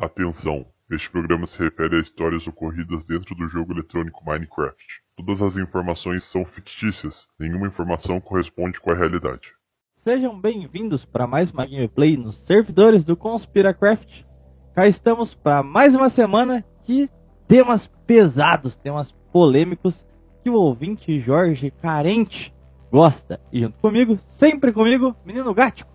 Atenção! Este programa se refere a histórias ocorridas dentro do jogo eletrônico Minecraft. Todas as informações são fictícias, nenhuma informação corresponde com a realidade. Sejam bem-vindos para mais uma gameplay nos servidores do Conspiracraft. Cá estamos para mais uma semana de temas pesados, temas polêmicos que o ouvinte Jorge Carente gosta. E junto comigo, sempre comigo, menino Gático.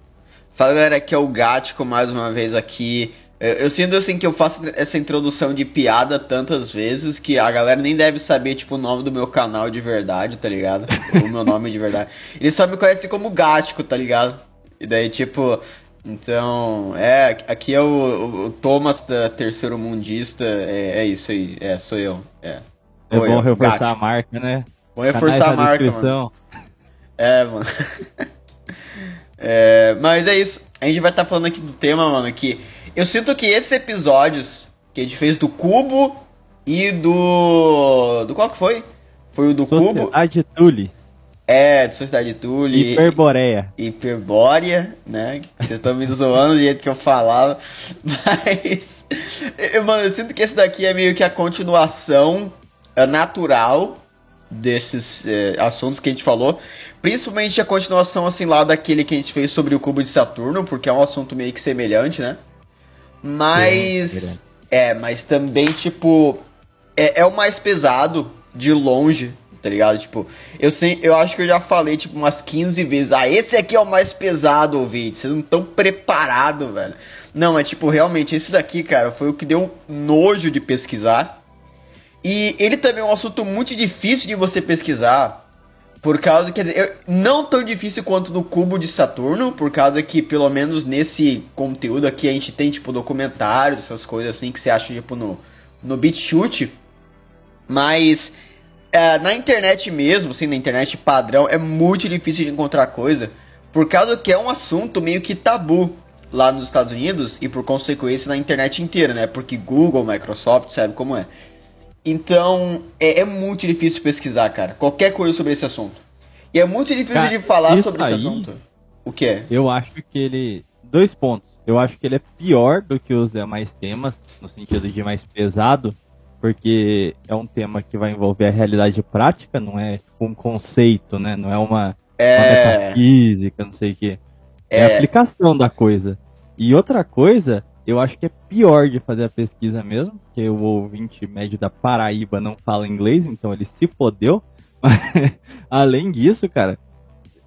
Fala galera, aqui é o Gático mais uma vez aqui. Eu, eu sinto assim que eu faço essa introdução de piada tantas vezes que a galera nem deve saber, tipo, o nome do meu canal de verdade, tá ligado? o meu nome de verdade. Eles só me conhecem como Gático, tá ligado? E daí, tipo, então, é, aqui é o, o, Thomas da Terceiro Mundista, é, é, isso aí, é, sou eu, é. É bom reforçar Gático. a marca, né? Vou reforçar a marca, mano. É, mano. é, mas é isso, a gente vai estar tá falando aqui do tema, mano, que eu sinto que esses episódios que a gente fez do Cubo e do. Do qual que foi? Foi o do Sociedade Cubo. Sociedade Tule. É, de Sociedade Tule. Hiperbórea. Hiperbórea, né? Vocês estão me zoando do jeito que eu falava. Mas. Eu, mano, eu sinto que esse daqui é meio que a continuação é, natural desses é, assuntos que a gente falou. Principalmente a continuação, assim, lá daquele que a gente fez sobre o cubo de Saturno, porque é um assunto meio que semelhante, né? Mas. É, mas também, tipo. É, é o mais pesado de longe, tá ligado? Tipo, eu sei, eu acho que eu já falei, tipo, umas 15 vezes. Ah, esse aqui é o mais pesado, ouvinte. Vocês não estão preparados, velho. Não, é tipo, realmente, esse daqui, cara, foi o que deu nojo de pesquisar. E ele também é um assunto muito difícil de você pesquisar. Por causa, quer dizer, eu, não tão difícil quanto no cubo de Saturno, por causa que, pelo menos nesse conteúdo aqui, a gente tem, tipo, documentários, essas coisas assim, que você acha, tipo, no, no BitChute. Mas, é, na internet mesmo, assim, na internet padrão, é muito difícil de encontrar coisa, por causa que é um assunto meio que tabu lá nos Estados Unidos, e por consequência na internet inteira, né? Porque Google, Microsoft, sabe como é. Então, é, é, muito difícil pesquisar, cara. Qualquer coisa sobre esse assunto. E é muito difícil cara, de falar sobre aí, esse assunto. O que é? Eu acho que ele. Dois pontos. Eu acho que ele é pior do que os demais temas, no sentido de mais pesado, porque é um tema que vai envolver a realidade prática, não é tipo um conceito, né? Não é uma, é... uma metafísica, não sei o quê. É... é a aplicação da coisa. E outra coisa eu acho que é pior de fazer a pesquisa mesmo, porque o ouvinte médio da Paraíba não fala inglês, então ele se fodeu. Além disso, cara,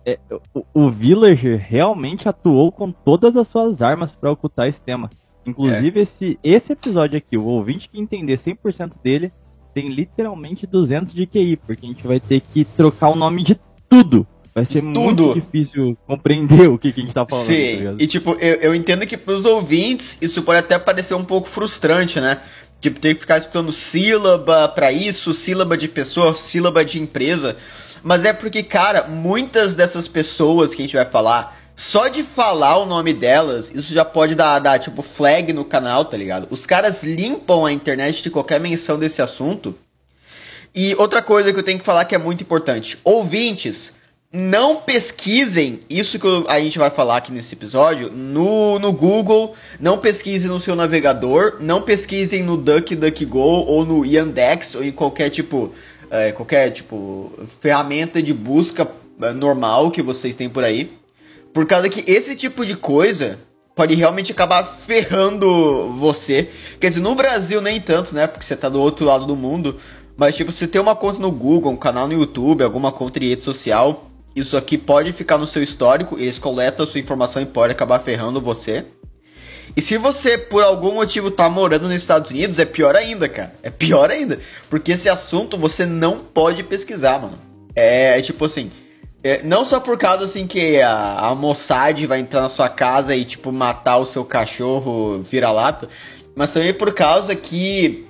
é, o, o, Villager realmente atuou com todas as suas armas para ocultar esse tema. Inclusive, é. esse, esse episódio aqui, o ouvinte que entender 100% dele, tem literalmente 200 de QI, porque a gente vai ter que trocar o nome de tudo Vai ser Tudo. muito difícil compreender o que, que a gente tá falando. Sim, tá e tipo, eu, eu entendo que pros ouvintes isso pode até parecer um pouco frustrante, né? Tipo, ter que ficar escutando sílaba para isso, sílaba de pessoa, sílaba de empresa. Mas é porque, cara, muitas dessas pessoas que a gente vai falar, só de falar o nome delas, isso já pode dar, dar tipo, flag no canal, tá ligado? Os caras limpam a internet de qualquer menção desse assunto. E outra coisa que eu tenho que falar que é muito importante: ouvintes, não pesquisem isso que a gente vai falar aqui nesse episódio no, no Google, não pesquisem no seu navegador, não pesquisem no DuckDuckGo ou no Yandex ou em qualquer tipo, é, qualquer tipo ferramenta de busca é, normal que vocês têm por aí, por causa que esse tipo de coisa pode realmente acabar ferrando você. Quer dizer, no Brasil nem tanto, né? Porque você tá do outro lado do mundo. Mas, tipo, você tem uma conta no Google, um canal no YouTube, alguma conta de rede social, isso aqui pode ficar no seu histórico, eles coletam a sua informação e pode acabar ferrando você. E se você, por algum motivo, tá morando nos Estados Unidos, é pior ainda, cara. É pior ainda. Porque esse assunto você não pode pesquisar, mano. É, é tipo assim. É, não só por causa assim que a, a Mossad vai entrar na sua casa e, tipo, matar o seu cachorro vira-lata. Mas também por causa que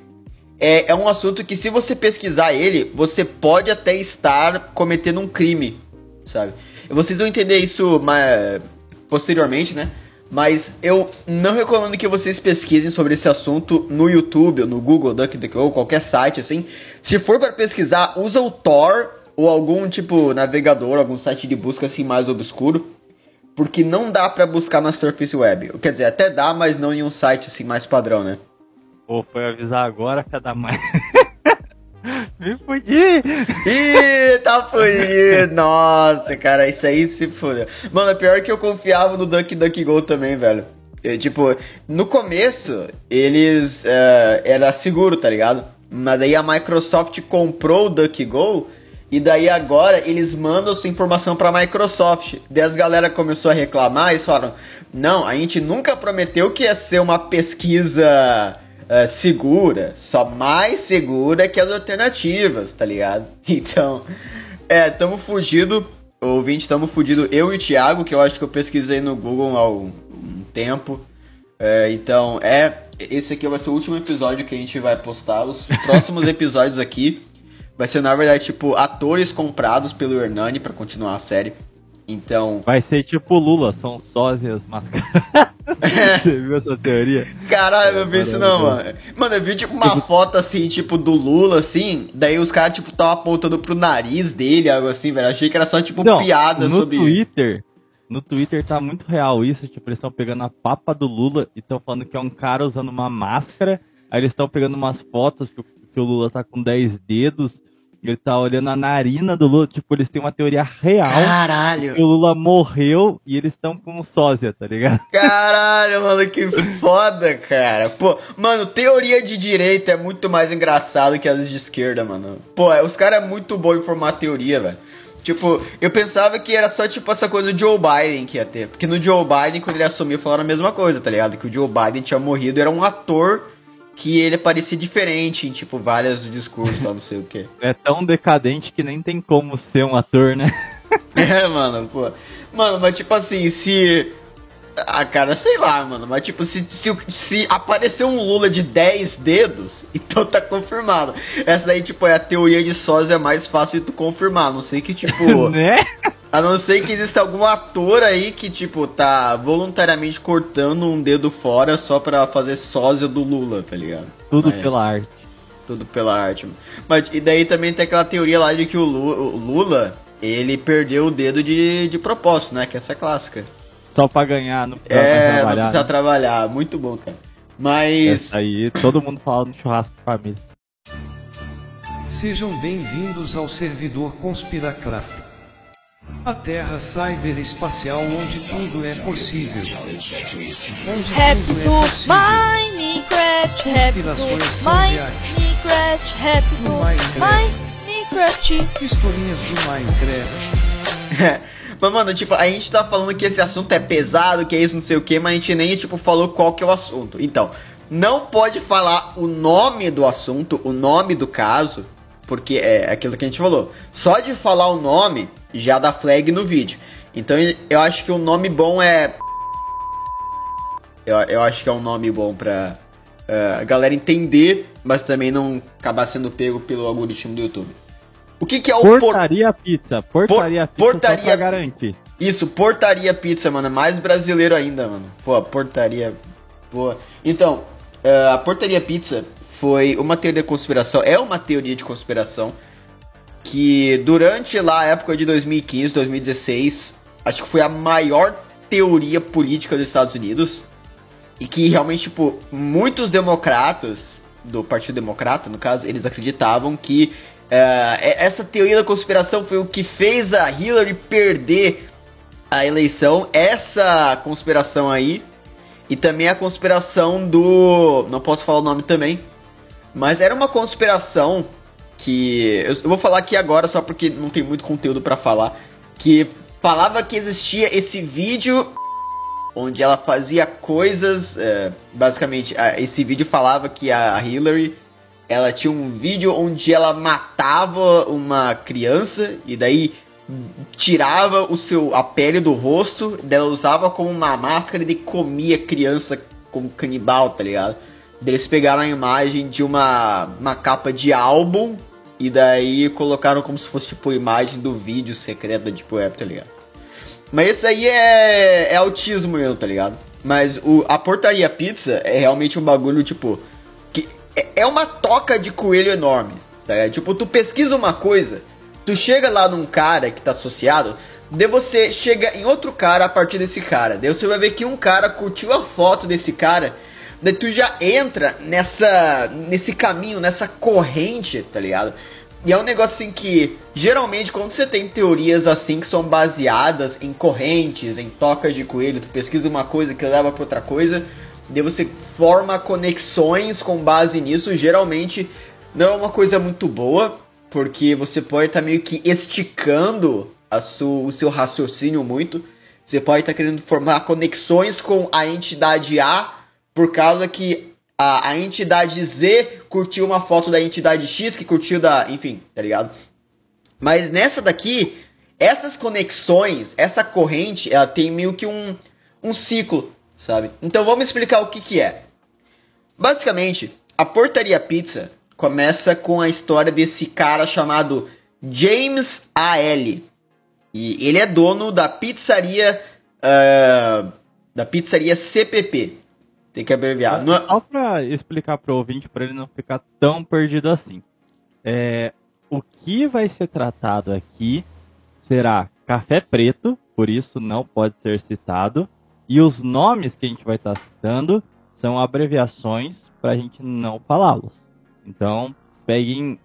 é, é um assunto que, se você pesquisar ele, você pode até estar cometendo um crime sabe? Vocês vão entender isso mais, posteriormente, né? Mas eu não recomendo que vocês pesquisem sobre esse assunto no YouTube, ou no Google, DuckDuckGo, qualquer site assim. Se for para pesquisar, usa o Tor ou algum tipo navegador, algum site de busca assim mais obscuro. porque não dá para buscar na Surface Web. Quer dizer, até dá, mas não em um site assim mais padrão, né? Pô, foi avisar agora, cada mais. Me fudi! Ih, tá fudido! Nossa, cara, isso aí se fudeu. Mano, é pior que eu confiava no DuckDuckGo também, velho. Eu, tipo, no começo, eles. Uh, era seguro, tá ligado? Mas daí a Microsoft comprou o DuckGo e daí agora eles mandam sua informação para a Microsoft. Daí as galera começou a reclamar e falaram: "Não, a gente nunca prometeu que ia ser uma pesquisa uh, segura, só mais segura que as alternativas, tá ligado?" Então, é, tamo fugido, ouvinte, tamo fudido eu e o Thiago, que eu acho que eu pesquisei no Google há um, um tempo. É, então, é, esse aqui vai ser o último episódio que a gente vai postar. Os próximos episódios aqui Vai ser, na verdade, tipo, atores comprados pelo Hernani para continuar a série. Então. Vai ser tipo Lula, são sósias mascaradas. Você viu essa teoria? Caralho, eu não vi isso não, mano. Mano, eu vi tipo uma tipo... foto assim, tipo, do Lula, assim, daí os caras, tipo, tava apontando pro nariz dele, algo assim, velho. Achei que era só, tipo, não, piada no sobre. No Twitter. No Twitter tá muito real isso, tipo, eles estão pegando a papa do Lula e estão falando que é um cara usando uma máscara. Aí eles estão pegando umas fotos que, que o Lula tá com 10 dedos ele tá olhando a narina do Lula, tipo, eles têm uma teoria real. Caralho! Que o Lula morreu e eles estão com um sósia, tá ligado? Caralho, mano, que foda, cara. Pô, mano, teoria de direita é muito mais engraçado que as de esquerda, mano. Pô, os caras é muito bom em formar teoria, velho. Tipo, eu pensava que era só, tipo, essa coisa do Joe Biden que ia ter. Porque no Joe Biden, quando ele assumiu, falaram a mesma coisa, tá ligado? Que o Joe Biden tinha morrido, era um ator que ele parecia diferente em, tipo, vários discursos lá, não sei o que. É tão decadente que nem tem como ser um ator, né? é, mano, pô. Mano, mas tipo assim, se. Ah, cara, sei lá, mano. Mas tipo, se, se, se aparecer um Lula de 10 dedos, então tá confirmado. Essa daí, tipo, é a teoria de sósia mais fácil de tu confirmar. Não sei que, tipo. né? A não ser que exista algum ator aí que, tipo, tá voluntariamente cortando um dedo fora só pra fazer sósia do Lula, tá ligado? Tudo Mas, pela arte. Tudo pela arte. Mas, e daí também tem aquela teoria lá de que o Lula, o Lula ele perdeu o dedo de, de propósito, né? Que essa é clássica. Só pra ganhar, não precisa é, trabalhar. não precisa né? trabalhar. Muito bom, cara. Mas... Essa aí, todo mundo fala no churrasco de família. Sejam bem-vindos ao servidor Conspiracraft. A Terra cyberespacial onde tudo é possível. Onde tudo é possível. Minecraft, Conspirações Minecraft, Happy Minecraft. Historinhas do Minecraft. Mas, mano, tipo, a gente tá falando que esse assunto é pesado, que é isso, não sei o que, mas a gente nem, tipo, falou qual que é o assunto. Então, não pode falar o nome do assunto, o nome do caso, porque é aquilo que a gente falou. Só de falar o nome já dá flag no vídeo. Então eu acho que o um nome bom é. Eu, eu acho que é um nome bom pra uh, a galera entender, mas também não acabar sendo pego pelo algoritmo do YouTube. O que, que é o Portaria por... Pizza. Portaria por... Pizza portaria... só garantir. Isso, Portaria Pizza, mano. É mais brasileiro ainda, mano. Pô, Portaria. Pô. Então, uh, a Portaria Pizza foi uma teoria de conspiração. É uma teoria de conspiração que durante lá a época de 2015, 2016, acho que foi a maior teoria política dos Estados Unidos e que realmente, tipo, muitos democratas do Partido Democrata, no caso, eles acreditavam que uh, essa teoria da conspiração foi o que fez a Hillary perder a eleição. Essa conspiração aí e também a conspiração do, não posso falar o nome também, mas era uma conspiração que eu, vou falar aqui agora só porque não tem muito conteúdo para falar, que falava que existia esse vídeo onde ela fazia coisas, é, basicamente, esse vídeo falava que a Hillary ela tinha um vídeo onde ela matava uma criança e daí tirava o seu a pele do rosto, dela usava como uma máscara e comia a criança como canibal, tá ligado? Eles pegaram a imagem de uma, uma capa de álbum e daí colocaram como se fosse tipo imagem do vídeo secreto da Deep Web, tá ligado? Mas isso aí é, é autismo mesmo, tá ligado? Mas o, a portaria pizza é realmente um bagulho, tipo. É, uma toca de coelho enorme. Tá? Tipo, tu pesquisa uma coisa, tu chega lá num cara que tá associado, Daí você chega em outro cara a partir desse cara. Daí você vai ver que um cara curtiu a foto desse cara. Daí tu já entra nessa. nesse caminho, nessa corrente, tá ligado? E é um negócio assim que, geralmente, quando você tem teorias assim que são baseadas em correntes, em tocas de coelho, tu pesquisa uma coisa que leva pra outra coisa, daí você forma conexões com base nisso, geralmente não é uma coisa muito boa, porque você pode estar tá meio que esticando a o seu raciocínio muito. Você pode estar tá querendo formar conexões com a entidade A por causa que a, a entidade Z curtiu uma foto da entidade X que curtiu da. Enfim, tá ligado? Mas nessa daqui, essas conexões, essa corrente, ela tem meio que um, um ciclo, sabe? Então vamos explicar o que, que é. Basicamente, a Portaria Pizza começa com a história desse cara chamado James A.L. E ele é dono da pizzaria. Uh, da pizzaria CPP. Tem que abreviar. É- só pra explicar pro ouvinte, para ele não ficar tão perdido assim. É, o que vai ser tratado aqui será café preto, por isso não pode ser citado. E os nomes que a gente vai estar citando são abreviações para a gente não falá-los. Então, peguem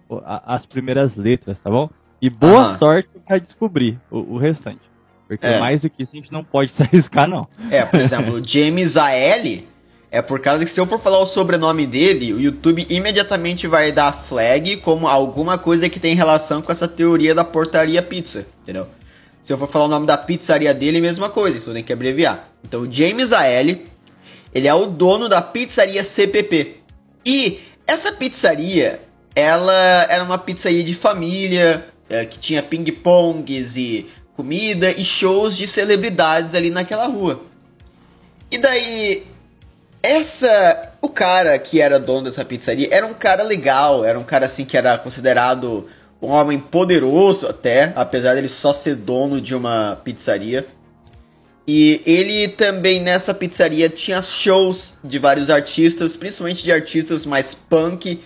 as primeiras letras, tá bom? E boa sorte para descobrir o, o restante. Porque é. mais do que isso a gente não pode se arriscar, não. É, por exemplo, James A.L é por causa que se eu for falar o sobrenome dele, o YouTube imediatamente vai dar flag como alguma coisa que tem relação com essa teoria da portaria pizza, entendeu? Se eu for falar o nome da pizzaria dele, mesma coisa, só tem que abreviar. Então, James A.L., ele é o dono da pizzaria CPP. E essa pizzaria, ela era uma pizzaria de família, é, que tinha ping-pongs e comida e shows de celebridades ali naquela rua. E daí, essa. O cara que era dono dessa pizzaria era um cara legal, era um cara assim que era considerado um homem poderoso até, apesar dele só ser dono de uma pizzaria. E ele também nessa pizzaria tinha shows de vários artistas, principalmente de artistas mais punk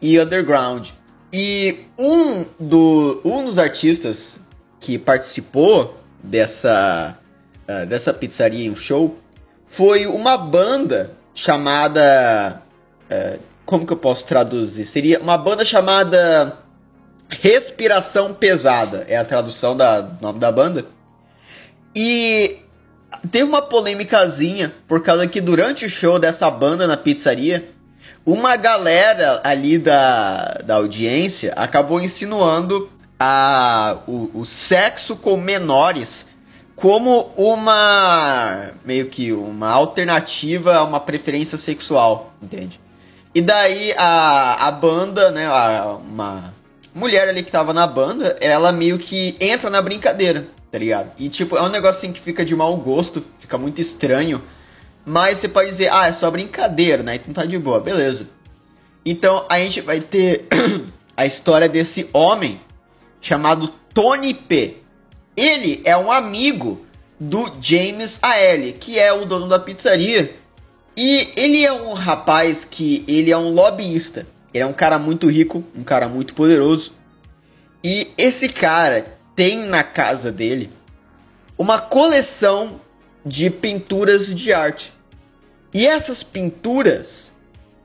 e underground. E um, do, um dos artistas que participou dessa, uh, dessa pizzaria em um show foi uma banda chamada. É, como que eu posso traduzir? Seria uma banda chamada Respiração Pesada, é a tradução do nome da banda. E teve uma polêmicazinha, por causa que durante o show dessa banda na pizzaria, uma galera ali da, da audiência acabou insinuando a, o, o sexo com menores como uma meio que uma alternativa a uma preferência sexual, entende? E daí a, a banda, né, a, uma mulher ali que tava na banda, ela meio que entra na brincadeira, tá ligado? E tipo, é um negócio assim que fica de mau gosto, fica muito estranho, mas você pode dizer, ah, é só brincadeira, né? Então tá de boa, beleza. Então a gente vai ter a história desse homem chamado Tony P. Ele é um amigo do James A.L., que é o dono da pizzaria. E ele é um rapaz que ele é um lobbyista. Ele é um cara muito rico, um cara muito poderoso. E esse cara tem na casa dele uma coleção de pinturas de arte. E essas pinturas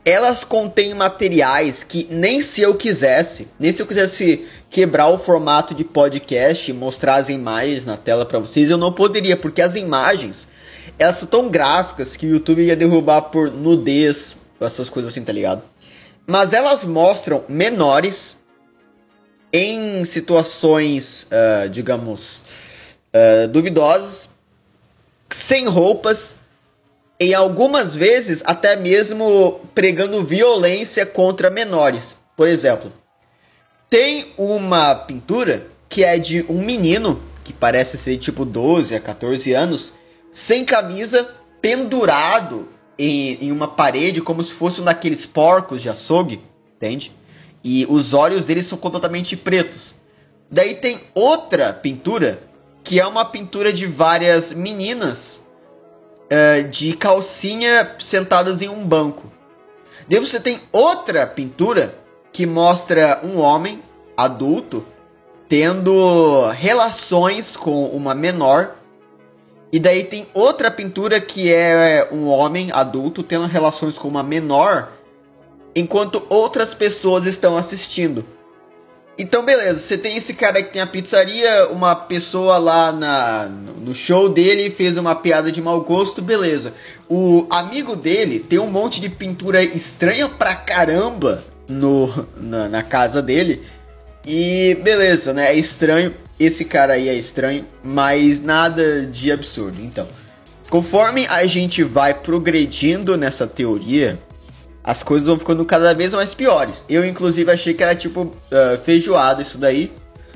elas contêm materiais que nem se eu quisesse, nem se eu quisesse quebrar o formato de podcast e mostrar as imagens na tela para vocês, eu não poderia, porque as imagens elas são tão gráficas que o YouTube ia derrubar por nudez, essas coisas assim, tá ligado? Mas elas mostram menores em situações, uh, digamos, uh, duvidosas, sem roupas, em algumas vezes até mesmo pregando violência contra menores. Por exemplo, tem uma pintura que é de um menino que parece ser tipo 12 a 14 anos, sem camisa, pendurado em, em uma parede como se fosse um daqueles porcos de açougue, entende? E os olhos deles são completamente pretos. Daí tem outra pintura que é uma pintura de várias meninas uh, de calcinha sentadas em um banco. Daí você tem outra pintura que mostra um homem adulto tendo relações com uma menor. E daí tem outra pintura que é um homem adulto tendo relações com uma menor, enquanto outras pessoas estão assistindo. Então, beleza, você tem esse cara que tem a pizzaria, uma pessoa lá na, no show dele fez uma piada de mau gosto, beleza. O amigo dele tem um monte de pintura estranha pra caramba no, na, na casa dele. E beleza, né? É estranho. Esse cara aí é estranho, mas nada de absurdo. Então, conforme a gente vai progredindo nessa teoria, as coisas vão ficando cada vez mais piores. Eu, inclusive, achei que era tipo uh, feijoada isso daí.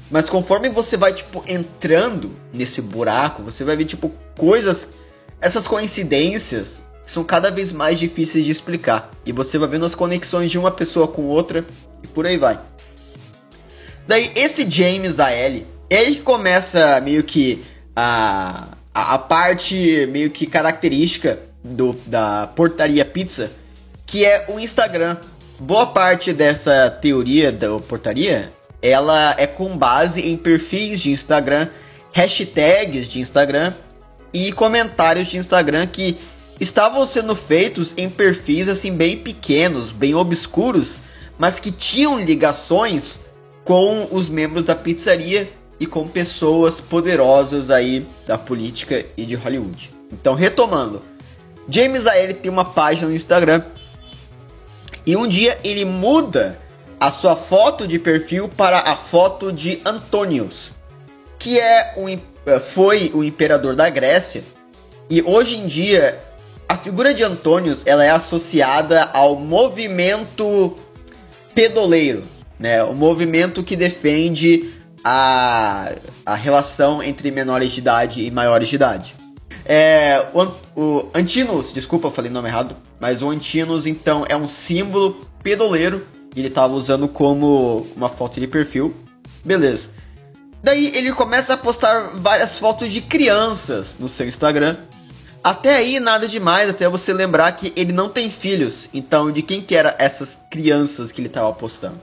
Mas conforme você vai, tipo, entrando nesse buraco, você vai ver, tipo, coisas. Essas coincidências são cada vez mais difíceis de explicar. E você vai vendo as conexões de uma pessoa com outra e por aí vai. Daí, esse James A.L., ele começa meio que a, a, a parte meio que característica do, da portaria pizza que é o Instagram. Boa parte dessa teoria da portaria, ela é com base em perfis de Instagram, hashtags de Instagram e comentários de Instagram que estavam sendo feitos em perfis assim bem pequenos, bem obscuros, mas que tinham ligações com os membros da pizzaria e com pessoas poderosas aí da política e de Hollywood. Então, retomando, James A.L. tem uma página no Instagram e um dia ele muda a sua foto de perfil para a foto de Antônios, que é um, eh, foi o imperador da Grécia. E hoje em dia a figura de Antônios ela é associada ao movimento pedoleiro, né? O movimento que defende a, a relação entre menores de idade e maiores de idade. É, o, o Antinous, desculpa, eu falei o nome errado, mas o Antinous então é um símbolo pedoleiro. Ele estava usando como uma foto de perfil. Beleza. Daí ele começa a postar várias fotos de crianças no seu Instagram. Até aí nada demais, até você lembrar que ele não tem filhos. Então, de quem que eram essas crianças que ele estava postando?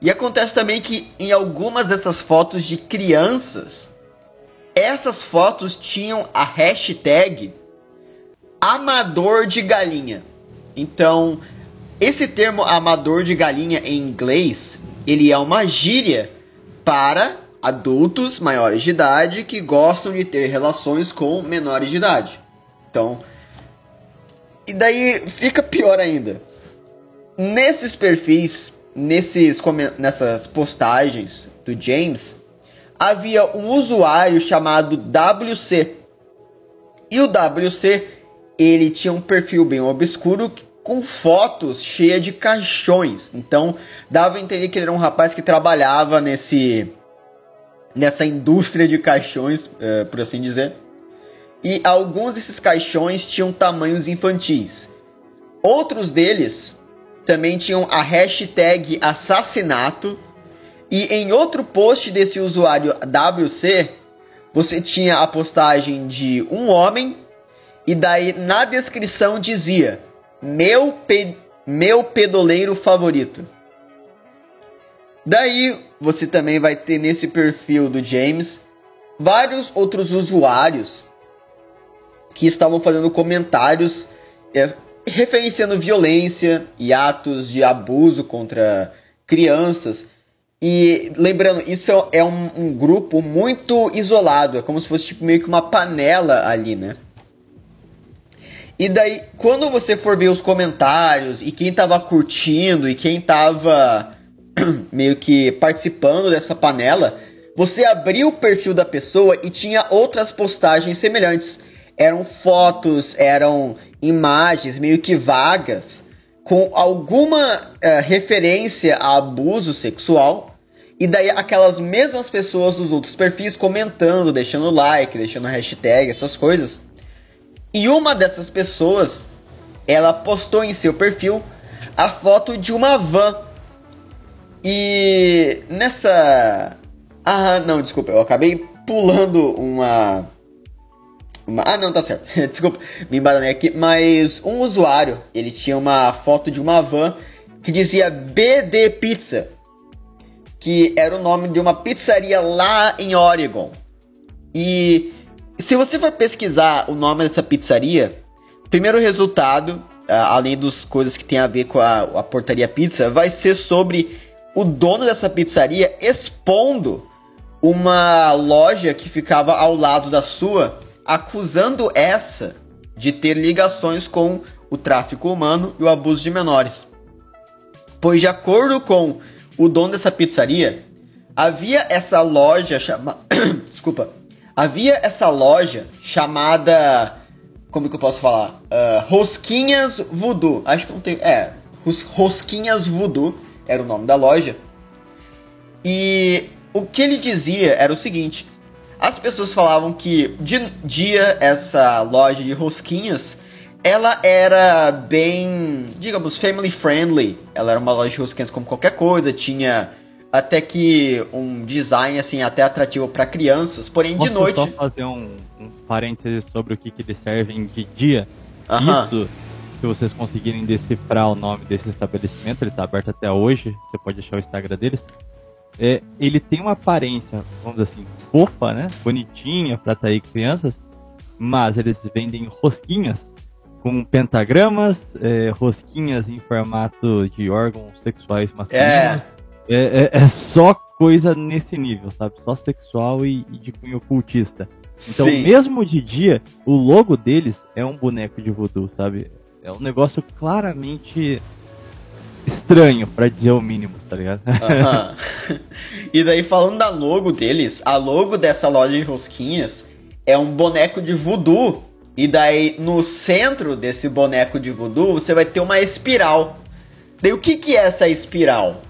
E acontece também que em algumas dessas fotos de crianças, essas fotos tinham a hashtag amador de galinha. Então, esse termo amador de galinha em inglês, ele é uma gíria para adultos maiores de idade que gostam de ter relações com menores de idade. Então, e daí fica pior ainda. Nesses perfis, nesses nessas postagens do James, havia um usuário chamado WC. E o WC, ele tinha um perfil bem obscuro com fotos cheias de caixões. Então, dava a entender que ele era um rapaz que trabalhava nesse nessa indústria de caixões, é, por assim dizer. E alguns desses caixões tinham tamanhos infantis. Outros deles também tinham a hashtag assassinato e em outro post desse usuário WC, você tinha a postagem de um homem e daí na descrição dizia: "Meu pe meu pedoleiro favorito". Daí você também vai ter nesse perfil do James vários outros usuários que estavam fazendo comentários é, referenciando violência e atos de abuso contra crianças e lembrando, isso é um, um, grupo muito isolado, é como se fosse tipo, meio que uma panela ali, né? E daí, quando você for ver os comentários e quem tava curtindo e quem tava meio que participando dessa panela, você abriu o perfil da pessoa e tinha outras postagens semelhantes. Eram fotos, eram imagens meio que vagas com alguma uh, referência a abuso sexual e daí aquelas mesmas pessoas dos outros perfis comentando, deixando like, deixando hashtag, essas coisas. E uma dessas pessoas, ela postou em seu perfil a foto de uma van. E nessa. Ah, não, desculpa, eu acabei pulando uma. uma... Ah, não, tá certo. desculpa, me embananei aqui. Mas um usuário, ele tinha uma foto de uma van que dizia BD Pizza. que era o nome de uma pizzaria lá em Oregon. E se você for pesquisar o nome dessa pizzaria, primeiro resultado, além das coisas que tem a ver com a, a portaria pizza, vai ser sobre o dono dessa pizzaria expondo uma loja que ficava ao lado da sua, acusando essa de ter ligações com o tráfico humano e o abuso de menores. Pois, de acordo com o dono dessa pizzaria, havia essa loja chamada. Desculpa. Havia essa loja chamada. Como que eu posso falar? Uh, Rosquinhas Voodoo. Acho que não tem. É. Rosquinhas Voodoo era o nome da loja. E o que ele dizia era o seguinte: as pessoas falavam que de dia essa loja de rosquinhas ela era bem, digamos, family friendly. Ela era uma loja de rosquinhas como qualquer coisa, tinha até que um design assim até atrativo para crianças, porém Posso de noite. só fazer um, um parênteses sobre o que, que eles servem de dia. Aham. Isso, se vocês conseguirem decifrar o nome desse estabelecimento, ele está aberto até hoje. Você pode achar o Instagram deles. É, ele tem uma aparência, vamos dizer assim, fofa, né? Bonitinha para atrair crianças, mas eles vendem rosquinhas com pentagramas, é, rosquinhas em formato de órgãos sexuais masculinos. É. É, é- é só coisa nesse nível, sabe? Só sexual e, e de cunho ocultista. Então, Sim. mesmo de dia, o logo deles é um boneco de voodoo, sabe? É um negócio claramente estranho, pra dizer o mínimo, tá ligado? Aham. e daí falando da logo deles, a logo dessa loja de rosquinhas é um boneco de voodoo. E daí no centro desse boneco de voodoo você vai ter uma espiral. Daí o que, que é essa espiral?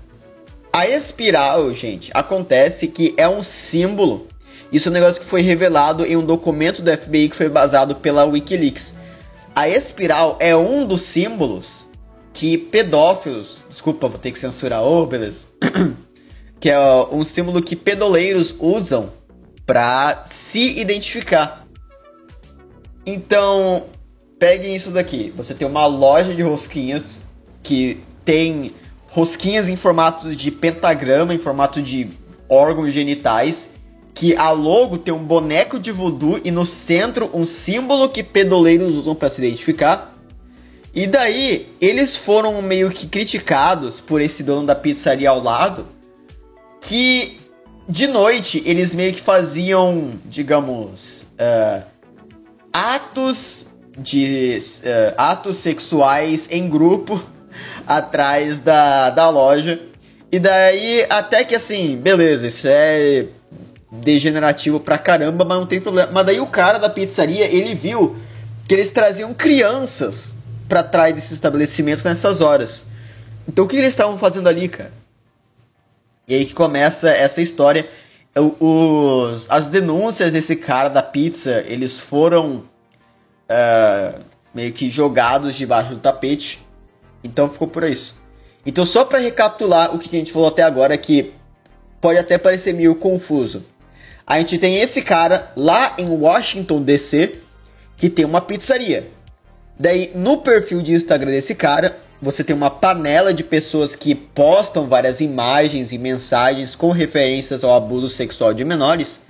A espiral, gente, acontece que é um símbolo. Isso é um negócio que foi revelado em um documento do FBI que foi basado pela Wikileaks. A espiral é um dos símbolos que pedófilos, desculpa, vou ter que censurar, ô, beleza. que é um símbolo que pedoleiros usam pra se identificar. Então, peguem isso daqui. Você tem uma loja de rosquinhas que tem rosquinhas em formato de pentagrama, em formato de órgãos genitais, que a logo tem um boneco de voodoo e no centro um símbolo que pedoleiros usam para se identificar. E daí, eles foram meio que criticados por esse dono da pizzaria ao lado, que de noite eles meio que faziam, digamos, eh, atos de eh, atos sexuais em grupo atrás da, da loja. E daí, até que assim, beleza, isso é degenerativo pra caramba, mas não tem problema. Mas daí o cara da pizzaria, ele viu que eles traziam crianças pra trás desse estabelecimento nessas horas. Então o que eles estavam fazendo ali, cara? E aí que começa essa história. Os, as denúncias desse cara da pizza, eles foram ah, meio que jogados debaixo do tapete. Então ficou por isso. Então só pra recapitular o que a gente falou até agora, que pode até parecer meio confuso. A gente tem esse cara lá em Washington DC que tem uma pizzaria. Daí no perfil de Instagram desse cara, você tem uma panela de pessoas que postam várias imagens e mensagens com referências ao abuso sexual de menores.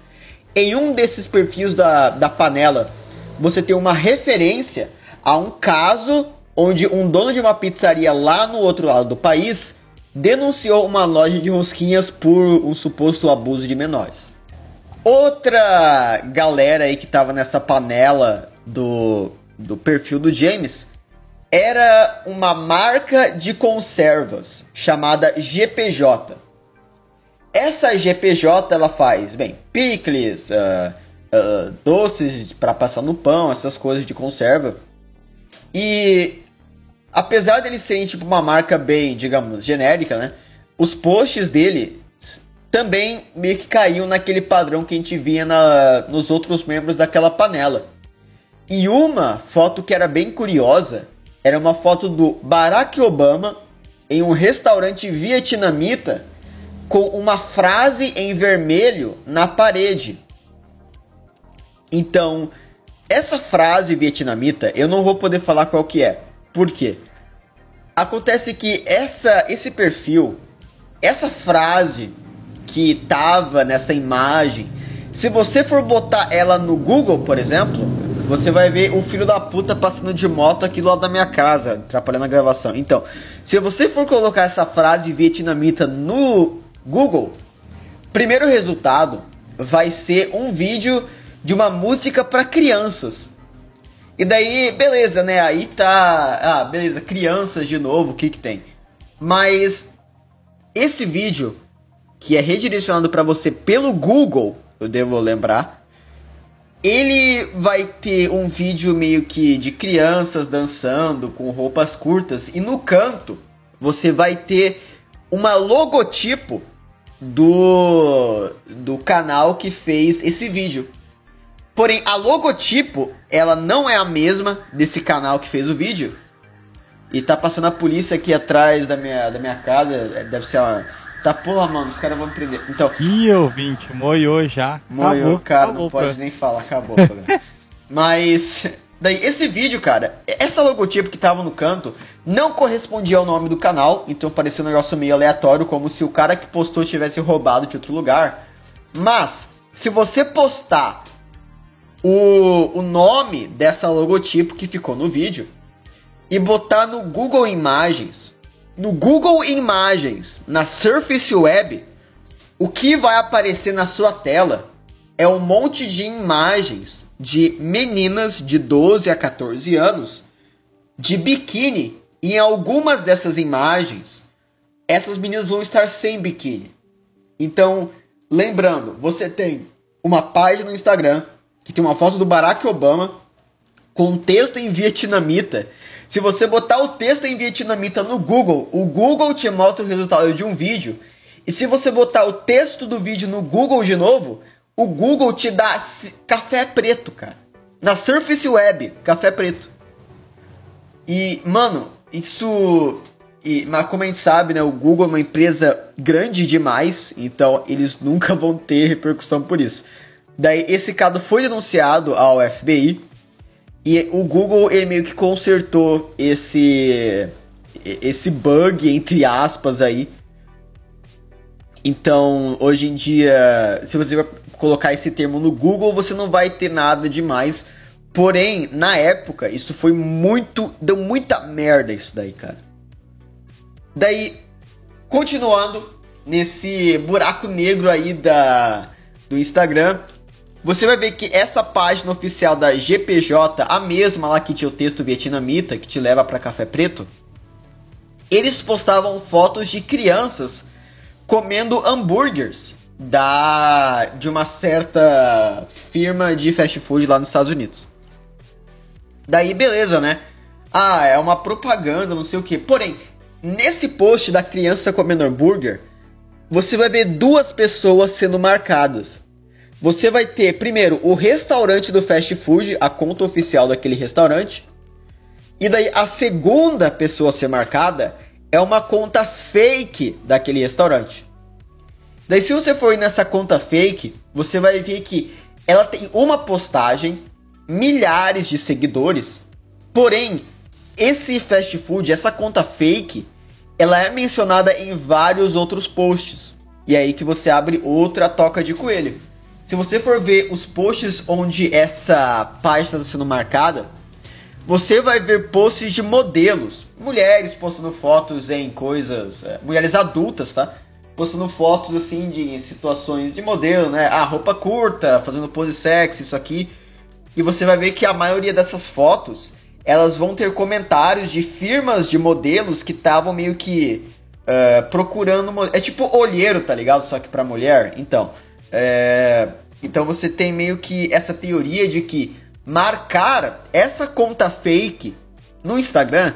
Em um desses perfis da, da panela, você tem uma referência a um caso onde um dono de uma pizzaria lá no outro lado do país denunciou uma loja de rosquinhas por um suposto abuso de menores. Outra galera aí que tava nessa panela do, do perfil do James era uma marca de conservas chamada GPJ. Essa GPJ ela faz, bem, picles, ah, ah, doces para passar no pão, essas coisas de conserva. E apesar deles serem tipo uma marca bem, digamos, genérica, né? Os posts dele também meio que caíam naquele padrão que a gente via na, nos outros membros daquela panela. E uma foto que era bem curiosa era uma foto do Barack Obama em um restaurante vietnamita com uma frase em vermelho na parede. Então, essa frase vietnamita, eu não vou poder falar qual que é. Por quê? Acontece que essa, esse perfil, essa frase que tava nessa imagem, se você for botar ela no Google, por exemplo, você vai ver o filho da puta passando de moto aqui do lado da minha casa, atrapalhando a gravação. Então, se você for colocar essa frase vietnamita no Google, primeiro resultado vai ser um vídeo de uma música para crianças. E daí, beleza, né? Aí tá. Ah, beleza, crianças de novo, o que que tem? Mas esse vídeo, que é redirecionado para você pelo Google, eu devo lembrar, ele vai ter um vídeo meio que de crianças dançando com roupas curtas e no canto você vai ter uma logotipo do do canal que fez esse vídeo. Porém, a logotipo, ela não é a mesma desse canal que fez o vídeo. E tá passando a polícia aqui atrás da minha, da minha casa. É, deve ser uma. Tá porra, mano, os caras vão me prender. Então. Ih, ouvinte, moiou já. Moiou, cara, acabou, não pode nem falar, acabou. Mas. Daí, esse vídeo, cara, essa logotipo que tava no canto não correspondia ao nome do canal, então parecia um negócio meio aleatório, como se o cara que postou tivesse roubado de outro lugar. Mas, se você postar o, o nome dessa logotipo que ficou no vídeo e botar no Google Imagens, no Google Imagens, na Surface Web, o que vai aparecer na sua tela é um monte de imagens de meninas de 12 a 14 anos de biquíni. E em algumas dessas imagens, essas meninas vão estar sem biquíni. Então, lembrando, você tem uma página no Instagram que tem uma foto do Barack Obama com texto em vietnamita. Se você botar o texto em vietnamita no Google, o Google te mostra o resultado de um vídeo. E se você botar o texto do vídeo no Google de novo, o Google te dá café preto, cara. Na Surface Web, café preto. E, mano, isso. E, mas como a gente sabe, né? O Google é uma empresa grande demais, então eles nunca vão ter repercussão por isso. Daí esse caso foi denunciado ao FBI e o Google ele meio que consertou esse esse bug entre aspas aí. Então, hoje em dia, se você colocar esse termo no Google, você não vai ter nada demais. Porém, na época, isso foi muito. Deu muita merda isso daí, cara. Daí, continuando nesse buraco negro aí da, do Instagram, você vai ver que essa página oficial da GPJ, a mesma lá que tinha o texto vietnamita, que te leva para Café Preto, eles postavam fotos de crianças comendo hambúrgueres da de uma certa firma de fast food lá nos Estados Unidos. Daí beleza, né? Ah, é uma propaganda, não sei o que. Porém, nesse post da criança comendo hambúrguer, você vai ver duas pessoas sendo marcadas. Você vai ter, primeiro, o restaurante do fast food, a conta oficial daquele restaurante. E daí a segunda pessoa a ser marcada é uma conta fake daquele restaurante. Daí se você for nessa conta fake, você vai ver que ela tem uma postagem, milhares de seguidores. Porém, esse fast food, essa conta fake, ela é mencionada em vários outros posts. E é aí que você abre outra toca de coelho. Se você for ver os posts onde essa página está sendo marcada, você vai ver posts de modelos, mulheres postando fotos em coisas, é, mulheres adultas, tá? Postando fotos assim de situações de modelo, né? Ah, roupa curta, fazendo pose sexy, isso aqui. E você vai ver que a maioria dessas fotos, elas vão ter comentários de firmas de modelos que estavam meio que uh, procurando. É tipo olheiro, tá ligado? Só que pra mulher. Então, é, então você tem meio que essa teoria de que marcar essa conta fake no Instagram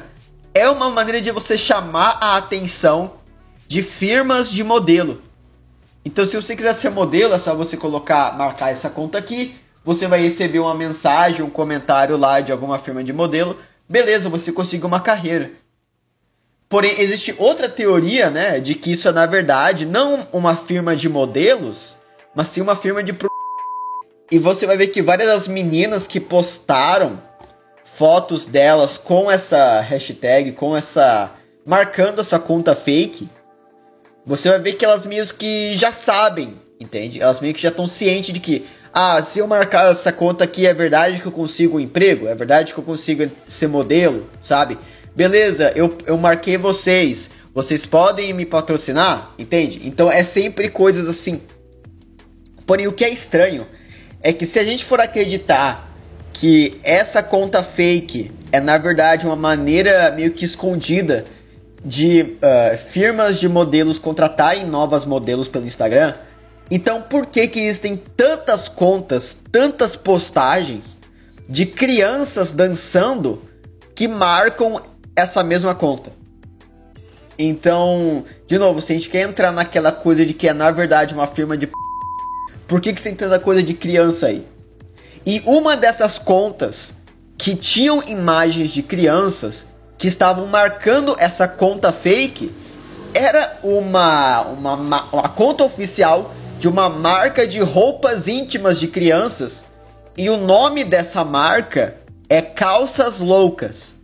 é uma maneira de você chamar a atenção de firmas de modelo. Então, se você quiser ser modelo, é só você colocar, marcar essa conta aqui. Você vai receber uma mensagem, um comentário lá de alguma firma de modelo. Beleza, você conseguiu uma carreira. Porém, existe outra teoria, né, de que isso é na verdade não uma firma de modelos, mas sim uma firma de. E você vai ver que várias das meninas que postaram fotos delas com essa hashtag, com essa marcando essa conta fake, você vai ver que elas meio que já sabem, entende? Elas meio que já estão cientes de que, ah, se eu marcar essa conta aqui, é verdade que eu consigo um emprego? É verdade que eu consigo ser modelo, sabe? Beleza, eu, eu marquei vocês. Vocês podem me patrocinar? Entende? Então é sempre coisas assim. Porém, o que é estranho é que se a gente for acreditar que essa conta fake é na verdade uma maneira meio que escondida de uh, firmas de modelos contratarem novas modelos pelo Instagram, então por que que existem tantas contas, tantas postagens de crianças dançando que marcam essa mesma conta? Então, de novo, se a gente quer entrar naquela coisa de que é na verdade uma firma de p... por que, que tem tanta coisa de criança aí? E uma dessas contas que tinham imagens de crianças que estavam marcando essa conta fake era uma, uma, uma conta oficial de uma marca de roupas íntimas de crianças e o nome dessa marca é Calças Loucas.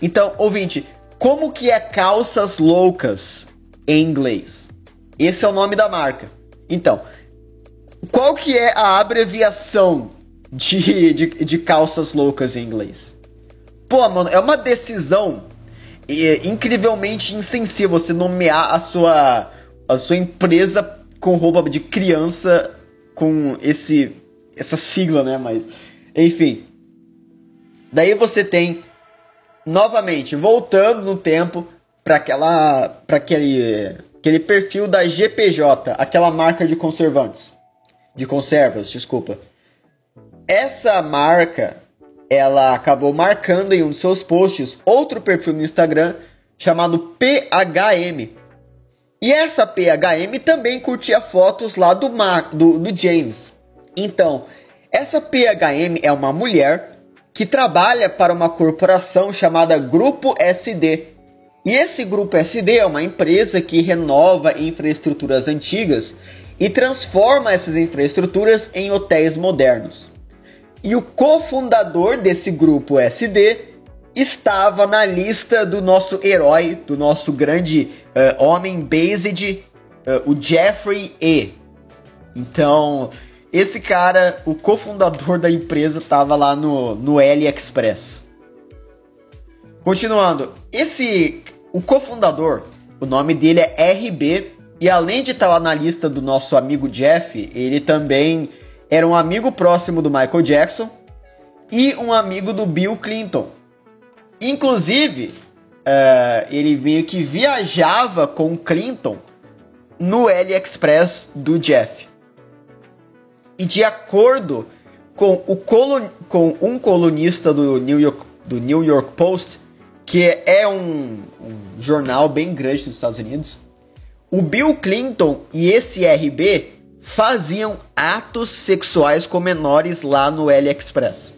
Então, ouvinte, como que é calças loucas em inglês? Esse é o nome da marca. Então, qual que é a abreviação de, de, de calças loucas em inglês? Pô, mano, é uma decisão é, incrivelmente insensível você nomear a sua, a sua empresa com roupa de criança com esse essa sigla, né? Mas, enfim. Daí você tem novamente, voltando no tempo para aquela para aquele aquele perfil da GPJ, aquela marca de conservantes, de conservas, desculpa. Essa marca, ela acabou marcando em um de seus posts outro perfil no Instagram chamado PHM. E essa PHM também curtia fotos lá do, Mar, do, do James. Então, essa PHM é uma mulher que trabalha para uma corporação chamada Grupo SD. E esse Grupo SD é uma empresa que renova infraestruturas antigas e transforma essas infraestruturas em hotéis modernos. E o cofundador desse Grupo SD estava na lista do nosso herói, do nosso grande uh, homem based, uh, o Jeffrey E. Então, esse cara, o cofundador da empresa, tava lá no, no AliExpress. Continuando, esse o cofundador, o nome dele é RB e além de estar lá na lista do nosso amigo Jeff, ele também era um amigo próximo do Michael Jackson e um amigo do Bill Clinton. Inclusive, uh, ele meio que viajava com Clinton no AliExpress do Jeff. E de acordo com, o colon, com um colunista do New, York, do New York Post, que é um, um jornal bem grande nos Estados Unidos, o Bill Clinton e esse RB faziam atos sexuais com menores lá no AliExpress.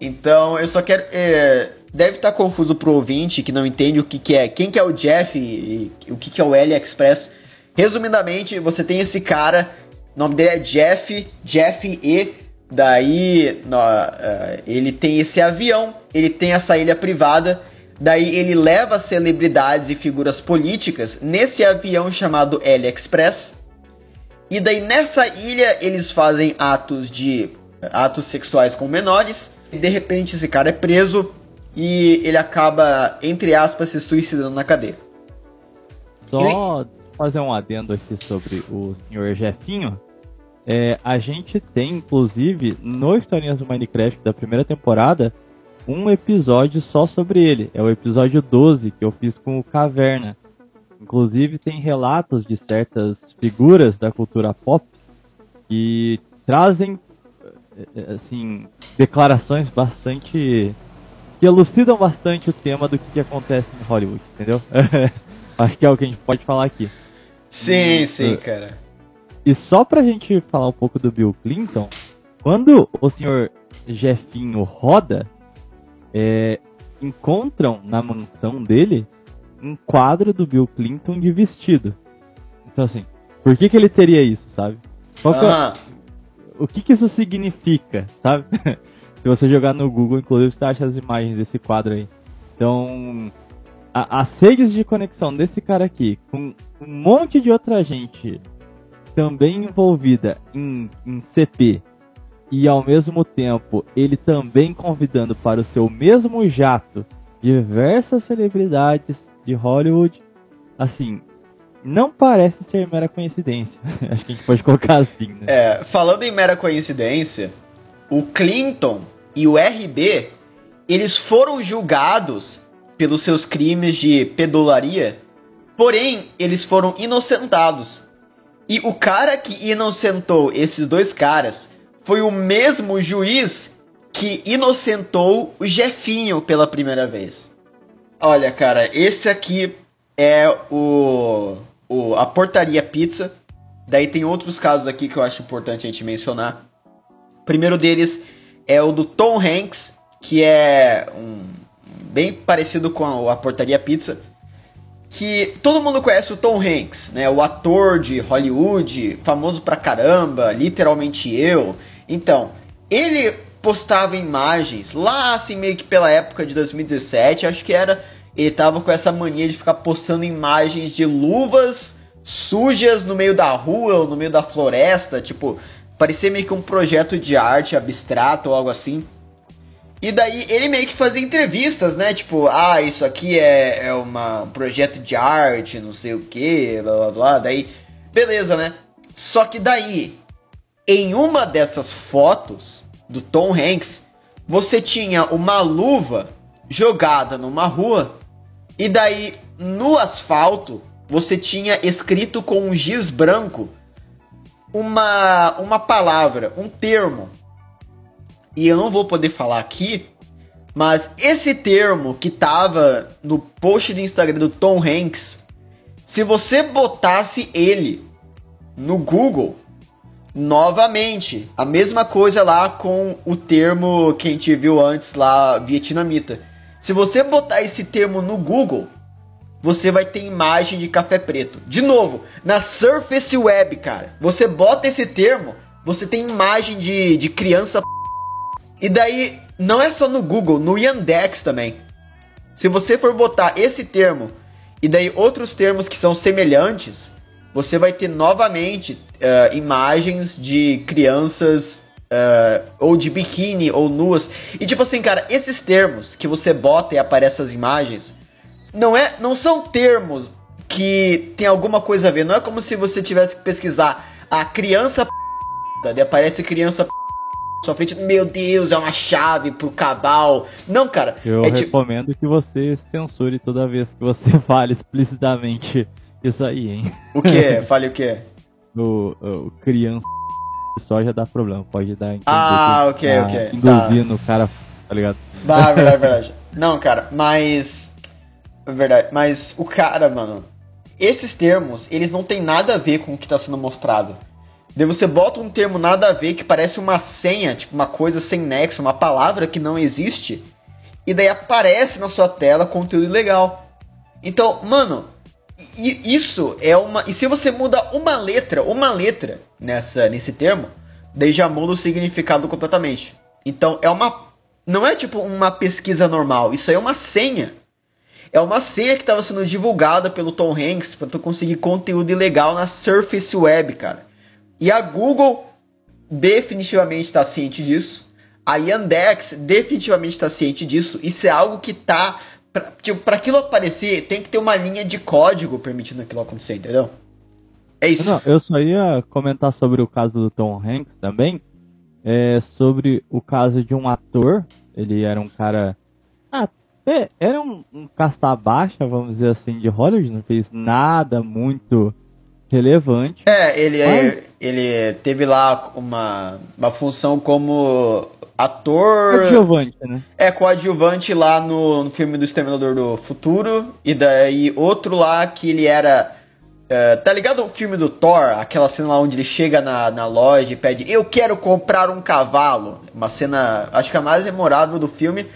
Então, eu só quero. É, deve estar tá confuso pro ouvinte que não entende o que, que é. Quem que é o Jeff e, e o que, que é o AliExpress. Resumidamente, você tem esse cara o nome dele é Jeff, Jeff E. Daí no, uh, ele tem esse avião, ele tem essa ilha privada. Daí ele leva celebridades e figuras políticas nesse avião chamado L Express. E daí nessa ilha eles fazem atos de atos sexuais com menores. E de repente esse cara é preso e ele acaba entre aspas se suicidando na cadeia. Só fazer um adendo aqui sobre o senhor Jefinho. É, a gente tem, inclusive, no Historinhas do Minecraft da primeira temporada, um episódio só sobre ele. É o episódio 12 que eu fiz com o Caverna. Inclusive, tem relatos de certas figuras da cultura pop que trazem, é, assim, declarações bastante. que elucidam bastante o tema do que, acontece em Hollywood, entendeu? Acho que é o que a gente pode falar aqui. Sim, sim, cara. E só pra gente falar um pouco do Bill Clinton, quando o senhor Jefinho roda, é, encontram na mansão dele um quadro do Bill Clinton de vestido. Então assim, por que que ele teria isso, sabe? Qual que é, o que que isso significa, sabe? Se você jogar no Google, inclusive, você acha as imagens desse quadro aí. Então, as redes de conexão desse cara aqui com um monte de outra gente também envolvida em, em CP e ao mesmo tempo ele também convidando para o seu mesmo jato diversas celebridades de Hollywood, assim, não parece ser mera coincidência. Acho que a gente pode colocar assim, né? É, falando em mera coincidência, o Clinton e o RB, eles foram julgados pelos seus crimes de pedolaria, porém, eles foram inocentados. E o cara que inocentou esses dois caras foi o mesmo juiz que inocentou o Jefinho pela primeira vez. Olha, cara, esse aqui é o, o a portaria pizza. Daí tem outros casos aqui que eu acho importante a gente mencionar. O primeiro deles é o do Tom Hanks, que é um bem parecido com a, a portaria pizza, que todo mundo conhece o Tom Hanks, né? O ator de Hollywood, famoso pra caramba, literalmente eu. Então, ele postava imagens lá assim meio que pela época de 2017, acho que era, ele tava com essa mania de ficar postando imagens de luvas sujas no meio da rua ou no meio da floresta, tipo, parecia meio que um projeto de arte abstrato ou algo assim. E daí ele meio que fazia entrevistas, né? Tipo, ah, isso aqui é, é uma, um projeto de arte, não sei o que, blá blá blá. Daí, beleza, né? Só que daí, em uma dessas fotos do Tom Hanks, você tinha uma luva jogada numa rua, e daí no asfalto você tinha escrito com um giz branco uma, uma palavra, um termo. E eu não vou poder falar aqui, mas esse termo que tava no post do Instagram do Tom Hanks, se você botasse ele no Google, novamente, a mesma coisa lá com o termo que a gente viu antes lá, vietnamita. Se você botar esse termo no Google, você vai ter imagem de café preto. De novo, na Surface Web, cara, você bota esse termo, você tem imagem de, de criança e daí, não é só no Google, no Yandex também. Se você for botar esse termo e daí outros termos que são semelhantes, você vai ter novamente uh, imagens de crianças uh, ou de biquíni ou nuas. E tipo assim, cara, esses termos que você bota e aparece as imagens, não é, não são termos que tem alguma coisa a ver. Não é como se você tivesse que pesquisar a criança p... aparece criança p sua frente, meu Deus, é uma chave pro cabal. Não, cara. Eu é recomendo tipo... que você censure toda vez que você fale explicitamente isso aí, hein? O que? Fale o que? O, o criança só já dá problema, pode dar. Ah, ok, tá ok. Induzindo tá. o cara, tá ligado? Ah, verdade, verdade. Não, cara, mas. Verdade, mas o cara, mano. Esses termos, eles não tem nada a ver com o que tá sendo mostrado. Daí você bota um termo nada a ver que parece uma senha, tipo uma coisa sem nexo, uma palavra que não existe, e daí aparece na sua tela conteúdo ilegal. Então, mano, isso é uma. E se você muda uma letra, uma letra nessa nesse termo, daí já muda o significado completamente. Então é uma. Não é tipo uma pesquisa normal, isso aí é uma senha. É uma senha que estava sendo divulgada pelo Tom Hanks para tu conseguir conteúdo ilegal na Surface Web, cara. E a Google definitivamente está ciente disso. A Yandex definitivamente está ciente disso. Isso é algo que tá. Pra, tipo, pra aquilo aparecer, tem que ter uma linha de código permitindo aquilo acontecer, entendeu? É isso. Não, eu só ia comentar sobre o caso do Tom Hanks também. É, sobre o caso de um ator. Ele era um cara. Ah, era um, um casta baixa, vamos dizer assim, de Hollywood. Não fez nada muito relevante. É, ele, é, mas... ele teve lá uma, uma função como ator. Coadjuvante, né? É, coadjuvante lá no, no filme do Exterminador do Futuro. E daí outro lá que ele era. Uh, tá ligado o filme do Thor? Aquela cena lá onde ele chega na, na loja e pede: Eu quero comprar um cavalo. Uma cena, acho que a mais memorável do filme.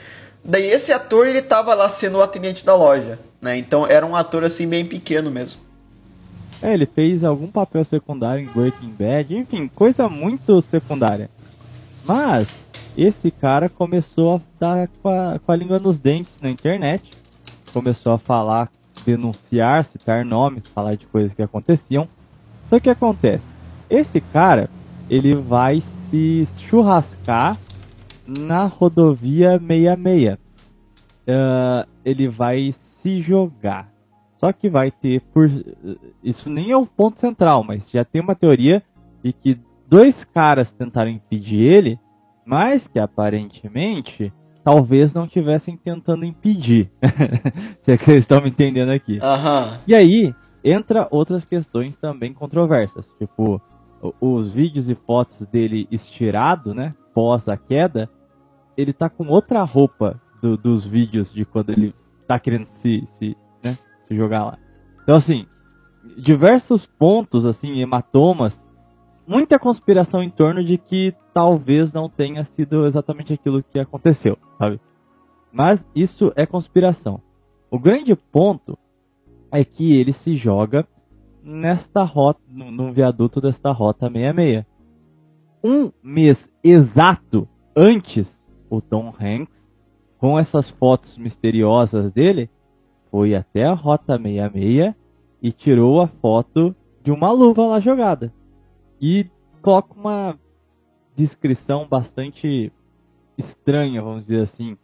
Daí esse ator ele tava lá sendo o atendente da loja, né? Então era um ator assim bem pequeno mesmo. É, ele fez algum papel secundário em Breaking Bad, enfim, coisa muito secundária. Mas esse cara começou a dar com a, com a língua nos dentes na internet começou a falar, denunciar, citar nomes, falar de coisas que aconteciam. Só que acontece, esse cara, ele vai se churrascar na rodovia 66. Uh, ele vai se jogar. Só que vai ter por isso nem é o ponto central, mas já tem uma teoria de que dois caras tentaram impedir ele, mas que aparentemente talvez não estivessem tentando impedir. Se é que vocês estão me entendendo aqui. Aham. E aí entra outras questões também controversas, tipo os vídeos e fotos dele estirado, né, pós a queda, ele tá com outra roupa do, dos vídeos de quando ele tá querendo se, se, né, se jogar lá. Então assim, diversos pontos assim, hematomas muita conspiração em torno de que talvez não tenha sido exatamente aquilo que aconteceu, sabe? Mas isso é conspiração. O grande ponto é que ele se joga nesta rota, num viaduto desta rota 66. Um mês exato antes, o Tom Hanks, com essas fotos misteriosas dele, foi até a rota 66 e tirou a foto de uma luva lá jogada e coloca uma descrição bastante estranha, vamos dizer assim.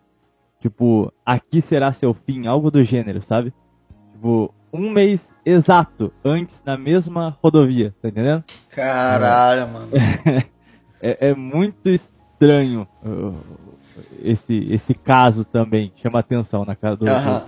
Tipo, aqui será seu fim, algo do gênero, sabe? Tipo, um mês exato antes na mesma rodovia, tá entendendo? Caralho, mano. é, é, muito estranho uh, esse, esse caso também. Chama atenção na cara do. Uh -huh.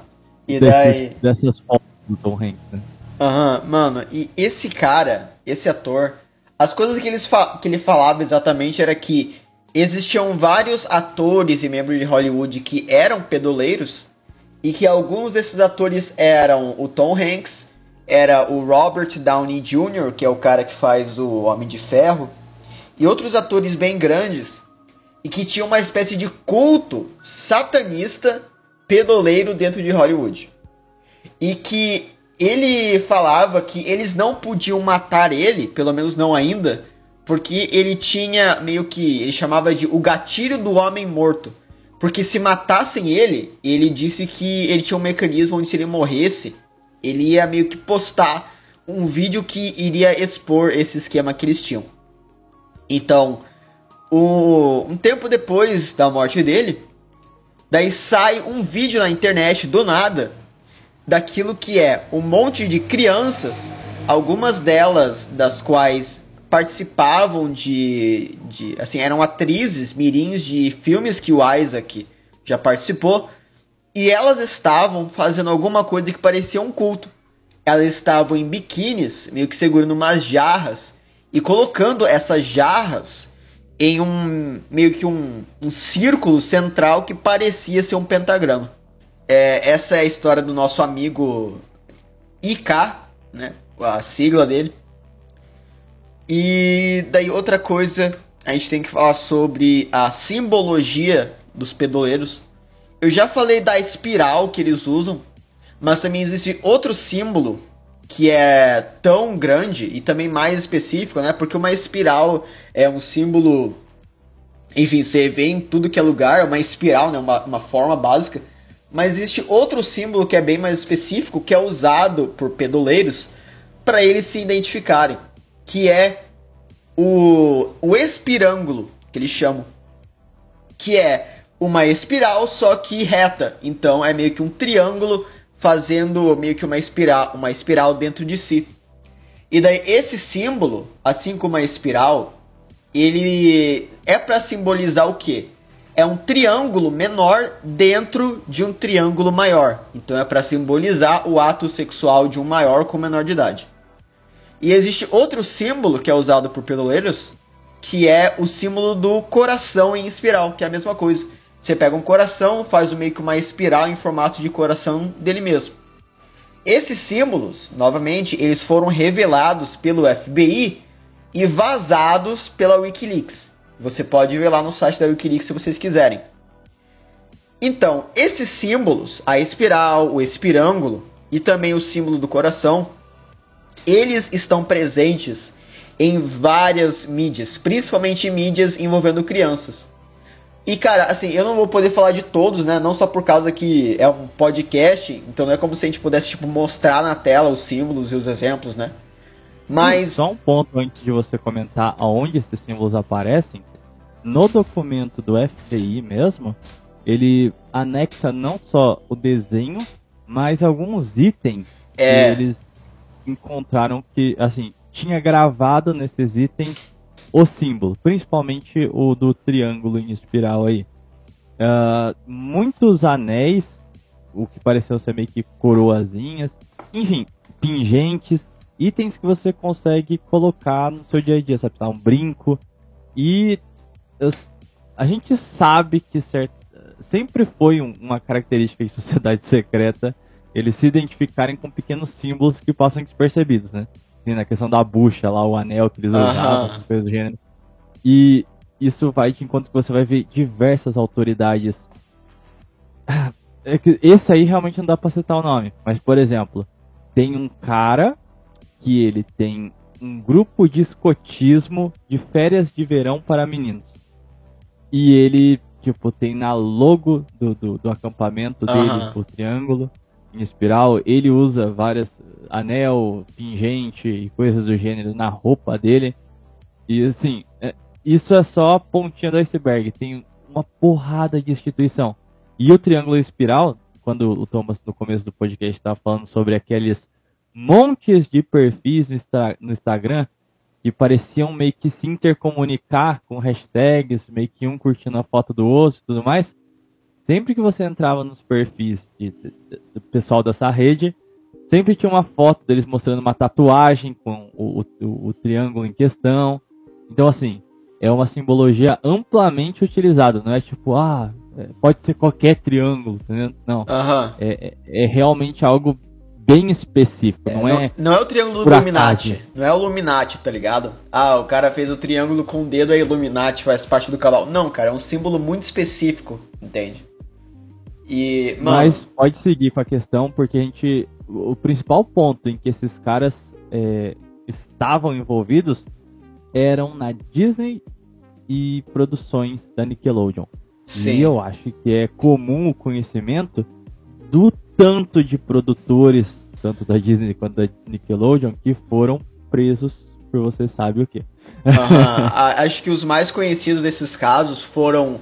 e desses, daí... Dessas fotos do Tom Hanks, né? Aham, mano, e esse cara, esse ator, as coisas que, eles que ele falava exatamente era que existiam vários atores e membros de Hollywood que eram pedoleiros e que alguns desses atores eram o Tom Hanks, era o Robert Downey Jr., que é o cara que faz o Homem de Ferro, e outros atores bem grandes e que tinham uma espécie de culto satanista pedoleiro dentro de Hollywood. E que ele falava que eles não podiam matar ele, pelo menos não ainda, porque ele tinha meio que. Ele chamava de o gatilho do homem morto. Porque se matassem ele, ele disse que ele tinha um mecanismo onde se ele morresse, ele ia meio que postar um vídeo que iria expor esse esquema que eles tinham. Então, o, um tempo depois da morte dele, daí sai um vídeo na internet do nada daquilo que é um monte de crianças, algumas delas das quais participavam de, de assim, eram atrizes mirins de filmes que o Isaac já participou, e elas estavam fazendo alguma coisa que parecia um culto. Elas estavam em biquínis, meio que segurando umas jarras e colocando essas jarras em um meio que um, um círculo central que parecia ser um pentagrama. É, essa é a história do nosso amigo IK, né? A sigla dele. E daí outra coisa, a gente tem que falar sobre a simbologia dos pedoleiros. Eu já falei da espiral que eles usam, mas também existe outro símbolo que é tão grande e também mais específico, né? Porque uma espiral é um símbolo, enfim, você vê em tudo que é lugar, é uma espiral, né? Uma, uma forma básica mas existe outro símbolo que é bem mais específico, que é usado por pedoleiros para eles se identificarem, que é o, o espirângulo, que eles chamam, que é uma espiral só que reta. Então é meio que um triângulo fazendo meio que uma espiral, uma espiral dentro de si. E daí esse símbolo, assim como a espiral, ele é para simbolizar o quê? É um triângulo menor dentro de um triângulo maior. Então é para simbolizar o ato sexual de um maior com menor de idade. E existe outro símbolo que é usado por pedoleiros, que é o símbolo do coração em espiral, que é a mesma coisa. Você pega um coração, faz meio que uma espiral em formato de coração dele mesmo. Esses símbolos, novamente, eles foram revelados pelo FBI e vazados pela WikiLeaks. Você pode ver lá no site da Wikileaks se vocês quiserem. Então, esses símbolos, a espiral, o espirângulo e também o símbolo do coração, eles estão presentes em várias mídias, principalmente mídias envolvendo crianças. E, cara, assim, eu não vou poder falar de todos, né? Não só por causa que é um podcast, então não é como se a gente pudesse, tipo, mostrar na tela os símbolos e os exemplos, né? Mas. Só um ponto antes de você comentar aonde esses símbolos aparecem. No documento do FBI mesmo, ele anexa não só o desenho, mas alguns itens É. que eles encontraram que, assim, tinha gravado nesses itens o símbolo, principalmente o do triângulo em espiral aí. Ah, muitos anéis, o que pareceu ser meio que coroazinhas, enfim, pingentes, itens que você consegue colocar no seu dia a dia, sabe? Tá, Um brinco. E eu- a gente sabe que sempre foi um- uma característica em sociedade secreta eles se identificarem com pequenos símbolos que passam despercebidos, né? Tem na questão da bucha lá, o anel que eles usavam, essas coisas do gênero. E isso vai de que você vai ver diversas autoridades. Ah, é esse aí realmente não dá pra citar o nome. Mas, por exemplo, tem um cara que ele tem um grupo de escotismo de férias de verão para meninos. E ele, tipo, tem na logo do, do, do acampamento dele Aham. o triângulo em espiral. Ele usa várias anel, pingente e coisas do gênero na roupa dele. E assim, é- isso é só a pontinha do iceberg. Tem uma porrada de instituição. E o triângulo espiral, quando o Thomas no começo do podcast estava falando sobre aqueles montes de perfis no, no Instagram que pareciam meio que se intercomunicar com hashtags, meio que um curtindo a foto do outro e tudo mais. Sempre que você entrava nos perfis de- de- de- do pessoal dessa rede, sempre tinha uma foto deles mostrando uma tatuagem com o, o- o triângulo em questão. Então, assim, é uma simbologia amplamente utilizada. Não é tipo, ah, é, pode ser qualquer triângulo, entendeu? Não. Aham. É, é- é realmente algo bem específico. não é. Não é o triângulo do Illuminati. acaso. Não é o Illuminati, tá ligado? Ah, o cara fez o triângulo com o dedo, é Illuminati, faz parte do cavalo. Não, cara, é um símbolo muito específico, entende? E, mano, Mas pode seguir com a questão, porque a gente. O o principal ponto em que esses caras é, estavam envolvidos eram na Disney e produções da Nickelodeon. sim. E eu acho que é comum o conhecimento do tanto de produtores, tanto da Disney quanto da Nickelodeon, que foram presos por você sabe o quê. A- Acho que os mais conhecidos desses casos foram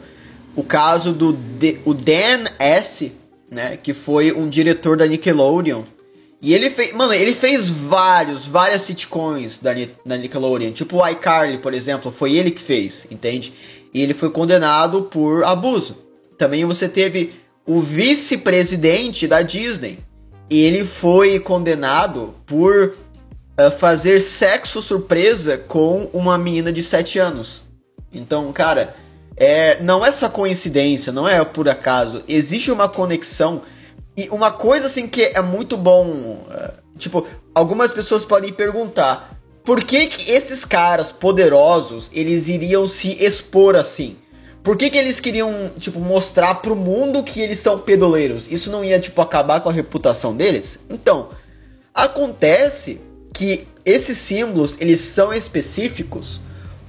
o caso do D- o Dan S, né, que foi um diretor da Nickelodeon. E ele fez, mano, ele fez vários, várias sitcoms da, Ni- da Nickelodeon, tipo o iCarly, por exemplo, foi ele que fez, entende? E ele foi condenado por abuso. Também você teve o vice-presidente da Disney. Ele foi condenado por uh, fazer sexo surpresa com uma menina de 7 anos. Então, cara, é, não é só coincidência, não é por acaso. Existe uma conexão. E uma coisa assim que é muito bom. uh, tipo, algumas pessoas podem perguntar. Por que, que esses caras poderosos eles iriam se expor assim? Por que, que eles queriam, tipo, mostrar pro mundo que eles são pedoleiros? Isso não ia, tipo, acabar com a reputação deles? Então, acontece que esses símbolos, eles são específicos,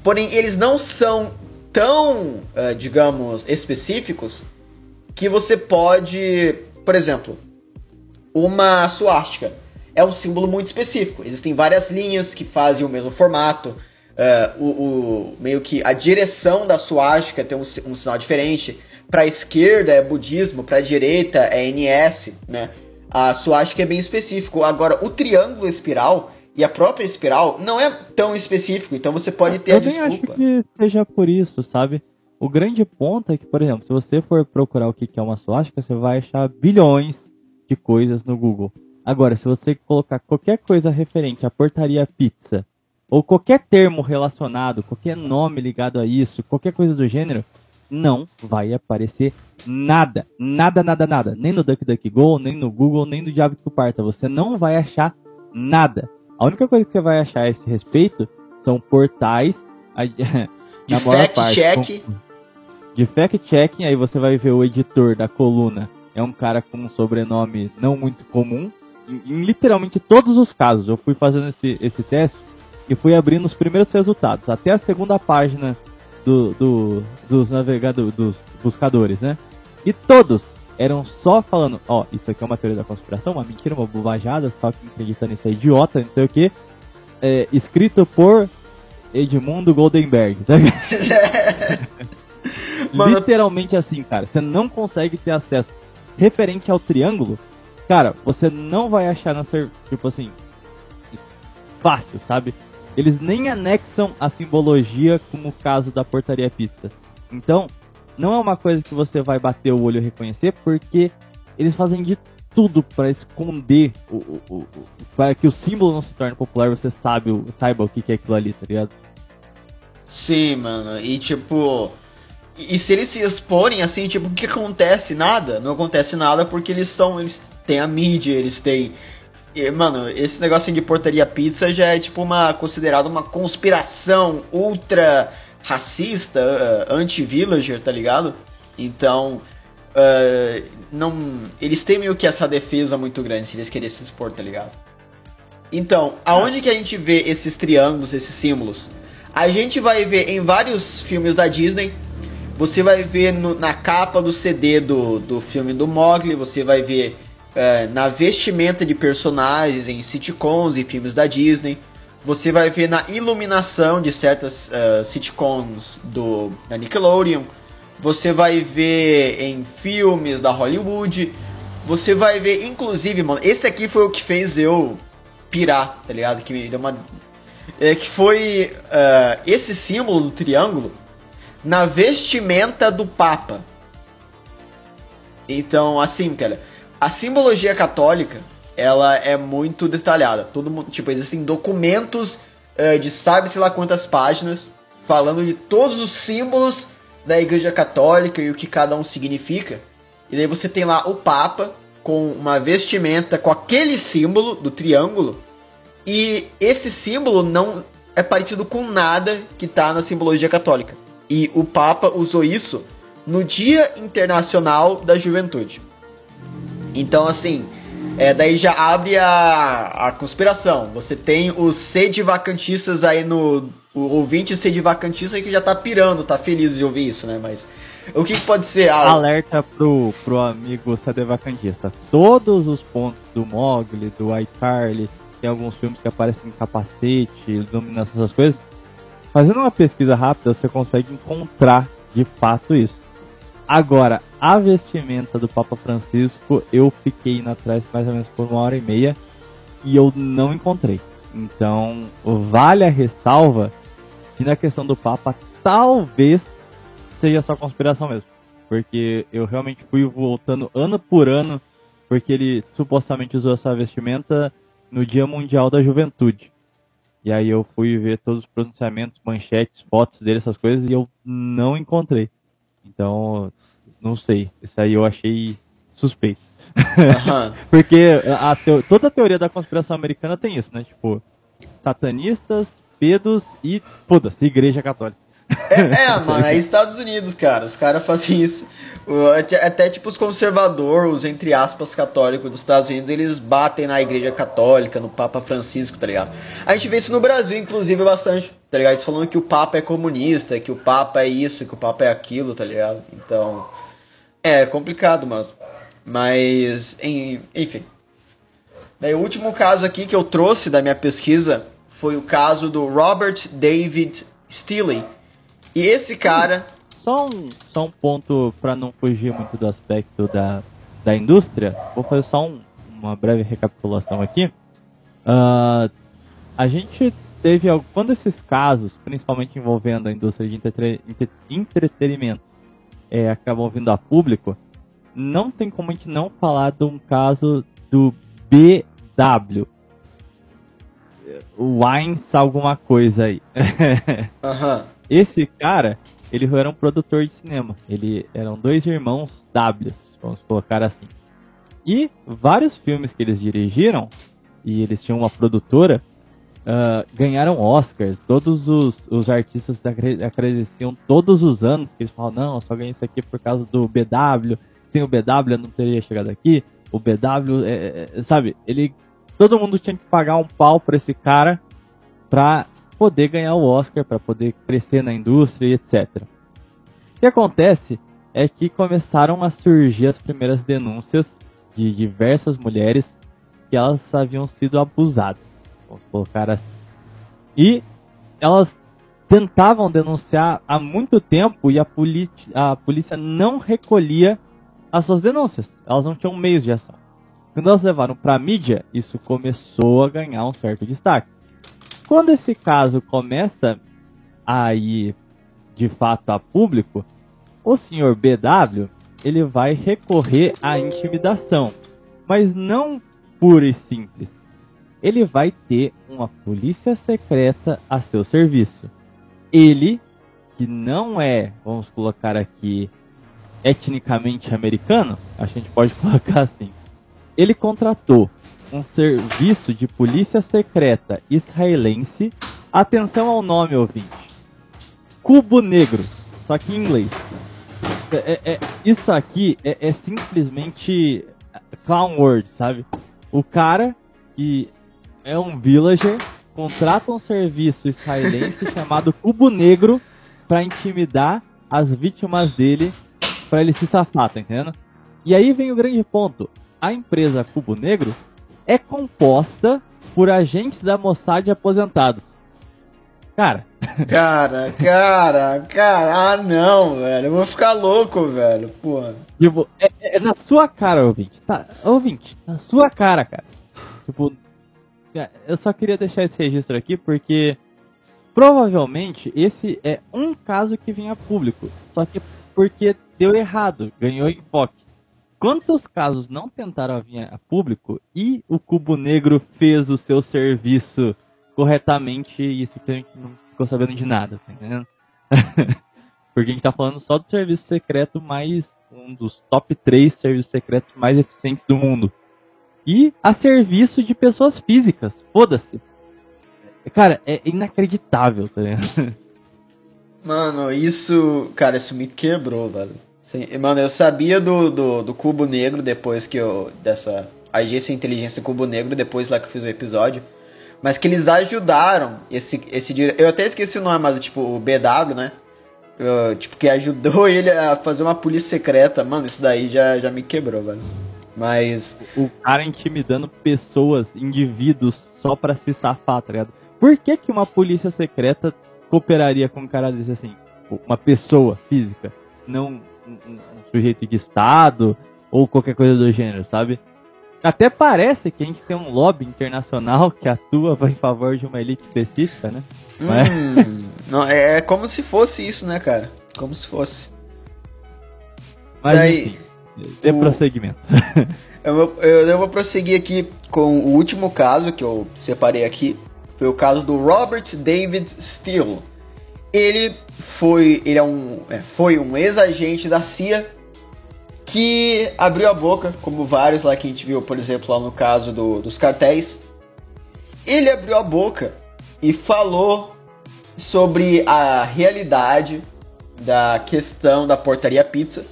porém eles não são tão, eh, digamos, específicos que você pode, por exemplo, uma suástica é um símbolo muito específico. Existem várias linhas que fazem o mesmo formato. Eh, o, o- meio que a direção da suástica tem um, um sinal diferente. Para a esquerda é budismo, para a direita é NS, né? A suástica é bem específico. Agora, o triângulo espiral e a própria espiral não é tão específico, então você pode ter eu a desculpa. acho que seja por isso, sabe? O grande ponto é que, por exemplo, se você for procurar o que que é uma suástica, você vai achar bilhões de coisas no Google. Agora, se você colocar qualquer coisa referente à portaria pizza, ou qualquer termo relacionado, qualquer nome ligado a isso, qualquer coisa do gênero, não vai aparecer nada. Nada, nada, nada. Nem no DuckDuckGo, nem no Google, nem no Diabo que parta. Você não vai achar nada. A única coisa que você vai achar a esse respeito são portais. De fact-check. De fact-checking, aí você vai ver o editor da coluna. É um cara com um sobrenome não muito comum. Em, em literalmente todos os casos. Eu fui fazendo esse, esse teste e fui abrindo os primeiros resultados. Até a segunda página do, do, dos navegadores, dos buscadores, né? E todos eram só falando, ó, isso aqui é uma teoria da conspiração, uma mentira, uma bobajada, só que acredita nisso é idiota, não sei o que. É, escrito por Edmundo Goldenberg, tá Mano... Literalmente assim, cara. Você não consegue ter acesso referente ao triângulo. Cara, você não vai achar na ser, tipo assim, fácil, sabe? Eles nem anexam a simbologia como o caso da portaria pizza. Então, não é uma coisa que você vai bater o olho e reconhecer, porque eles fazem de tudo para esconder o, o, o, para que o símbolo não se torne popular, você sabe, saiba o que é aquilo ali, tá ligado? Sim, mano. E tipo, e se eles se exporem assim, tipo, o que acontece? Nada. Não acontece nada porque eles são, eles têm a mídia, eles têm e, mano, esse negócio de portaria pizza já é tipo uma considerada uma conspiração ultra racista, uh, anti-villager, tá ligado? Então, uh, não, eles têm meio que essa defesa muito grande se eles querem se expor, tá ligado? Então, aonde que a gente vê esses triângulos, esses símbolos? A gente vai ver em vários filmes da Disney. Você vai ver no, na capa do CD do, do filme do Mogli, você vai ver é, na vestimenta de personagens em sitcoms e filmes da Disney. Você vai ver na iluminação de certas uh, sitcoms do, da Nickelodeon. Você vai ver em filmes da Hollywood. Você vai ver, inclusive, mano, esse aqui foi o que fez eu pirar, tá ligado? Que me deu uma. É, que foi uh, esse símbolo do triângulo na vestimenta do Papa. Então, assim, cara a simbologia católica, ela é muito detalhada. Todo mundo, tipo, existem documentos uh, de sabe-se lá quantas páginas falando de todos os símbolos da Igreja Católica e o que cada um significa. E daí você tem lá o Papa com uma vestimenta com aquele símbolo do triângulo. E esse símbolo não é parecido com nada que está na simbologia católica. E o Papa usou isso no Dia Internacional da Juventude. Então, assim, é, daí já abre a, a conspiração. Você tem os sedivacantistas aí no. O ouvinte sedivacantista que já tá pirando, tá feliz de ouvir isso, né? Mas. O que, que pode ser? Ah, Alerta pro, pro amigo sedivacantista. Todos os pontos do Mogli, do iCarly, tem alguns filmes que aparecem em capacete, iluminação, essas coisas. Fazendo uma pesquisa rápida, você consegue encontrar de fato isso. Agora, a vestimenta do Papa Francisco, eu fiquei indo atrás mais ou menos por uma hora e meia e eu não encontrei. Então, vale a ressalva que na questão do Papa, talvez seja só conspiração mesmo. Porque eu realmente fui voltando ano por ano, porque ele supostamente usou essa vestimenta no Dia Mundial da Juventude. E aí eu fui ver todos os pronunciamentos, manchetes, fotos dele, essas coisas, e eu não encontrei. Então, não sei. Isso aí eu achei suspeito. Uhum. Porque a teo, toda a teoria da conspiração americana tem isso, né? Tipo, satanistas, pedos e, foda-se, igreja católica. É, é, mano, é Estados Unidos, cara. Os caras fazem isso. Até tipo os conservadores, entre aspas católicos dos Estados Unidos, eles batem na igreja católica, no Papa Francisco, tá ligado? A gente vê isso no Brasil, inclusive, bastante, tá ligado? Eles falando que o Papa é comunista, que o Papa é isso, que o Papa é aquilo, tá ligado? Então. É complicado, mano. Mas, enfim. Daí, o último caso aqui que eu trouxe da minha pesquisa foi o caso do Robert David Steele. E esse cara só um, só um ponto para não fugir muito do aspecto da, da indústria, vou fazer só um, uma breve recapitulação aqui. Uh, a gente teve, quando esses casos, principalmente envolvendo a indústria de entre, entre, entretenimento, é, acabam vindo a público, não tem como a gente não falar de um caso do BW. Wines alguma coisa aí. Uhum. Esse cara, ele era um produtor de cinema. Ele eram dois irmãos Ws, vamos colocar assim. E vários filmes que eles dirigiram, e eles tinham uma produtora, uh, ganharam Oscars. Todos os, os artistas agradeciam todos os anos que eles falam, não, eu só ganhei isso aqui por causa do BW. Sem o BW eu não teria chegado aqui. O BW, é, é, sabe, ele. Todo mundo tinha que pagar um pau pra esse cara pra poder ganhar o Oscar, para poder crescer na indústria e etc. O que acontece é que começaram a surgir as primeiras denúncias de diversas mulheres que elas haviam sido abusadas, vamos colocar assim. E elas tentavam denunciar há muito tempo e a, a polícia não recolhia as suas denúncias. Elas não tinham meios de ação. Quando elas levaram para a mídia, isso começou a ganhar um certo destaque. Quando esse caso começa a ir de fato a público, o senhor BW ele vai recorrer à intimidação, mas não pura e simples. Ele vai ter uma polícia secreta a seu serviço. Ele, que não é, vamos colocar aqui, etnicamente americano, a gente pode colocar assim, ele contratou um serviço de polícia secreta israelense. Atenção ao nome, ouvinte. Cubo Negro, só que em inglês. É, é, é, isso aqui é, é, simplesmente clown word, sabe? O cara que é um villager contrata um serviço israelense chamado Cubo Negro para intimidar as vítimas dele para ele se safar, tá entendendo? E aí vem o grande ponto a empresa Cubo Negro é composta por agentes da Mossad aposentados. Cara. Cara, cara, cara. Ah, não, velho. Eu vou ficar louco, velho. Porra. Tipo, é, é na sua cara, ouvinte. Tá, ouvinte, na sua cara, cara. Tipo, é, eu só queria deixar esse registro aqui porque provavelmente esse é um caso que vinha a público. Só que porque deu errado, ganhou enfoque. Quantos casos não tentaram vir a público e o Cubo Negro fez o seu serviço corretamente e gente não ficou sabendo de nada, tá entendendo? Porque a gente tá falando só do serviço secreto mais. um dos top 3 serviços secretos mais eficientes do mundo. E a serviço de pessoas físicas. Foda-se. Cara, é inacreditável, tá ligado? Mano, isso. Cara, isso me quebrou, velho. Sim, mano, eu sabia do, do, do, Cubo Negro depois que eu. dessa agência inteligência Cubo Negro, depois lá que eu fiz o episódio. Mas que eles ajudaram esse, esse Eu até esqueci o nome, mas tipo, o BW, né? Eu, tipo, que ajudou ele a fazer uma polícia secreta. Mano, isso daí já, já me quebrou, velho. Mas. O cara intimidando pessoas, indivíduos, só pra se safar, tá ligado? Por que, que uma polícia secreta cooperaria com um cara desse assim? Uma pessoa física? Não um, um, sujeito de Estado ou qualquer coisa do gênero, sabe? Até parece que a gente tem um lobby internacional que atua em favor de uma elite específica, né? Hum, não, é, é como se fosse isso, né, cara? Como se fosse. Mas Daí, enfim, dê o... prosseguimento. eu, vou, eu, eu vou prosseguir aqui com o último caso que eu separei aqui. Foi o caso do Robert David Steele ele foi, ele é um, é, foi um ex-agente da CIA que abriu a boca, como vários lá que a gente viu, por exemplo, lá no caso do, dos cartéis. Ele abriu a boca e falou sobre a realidade da questão da portaria pizza.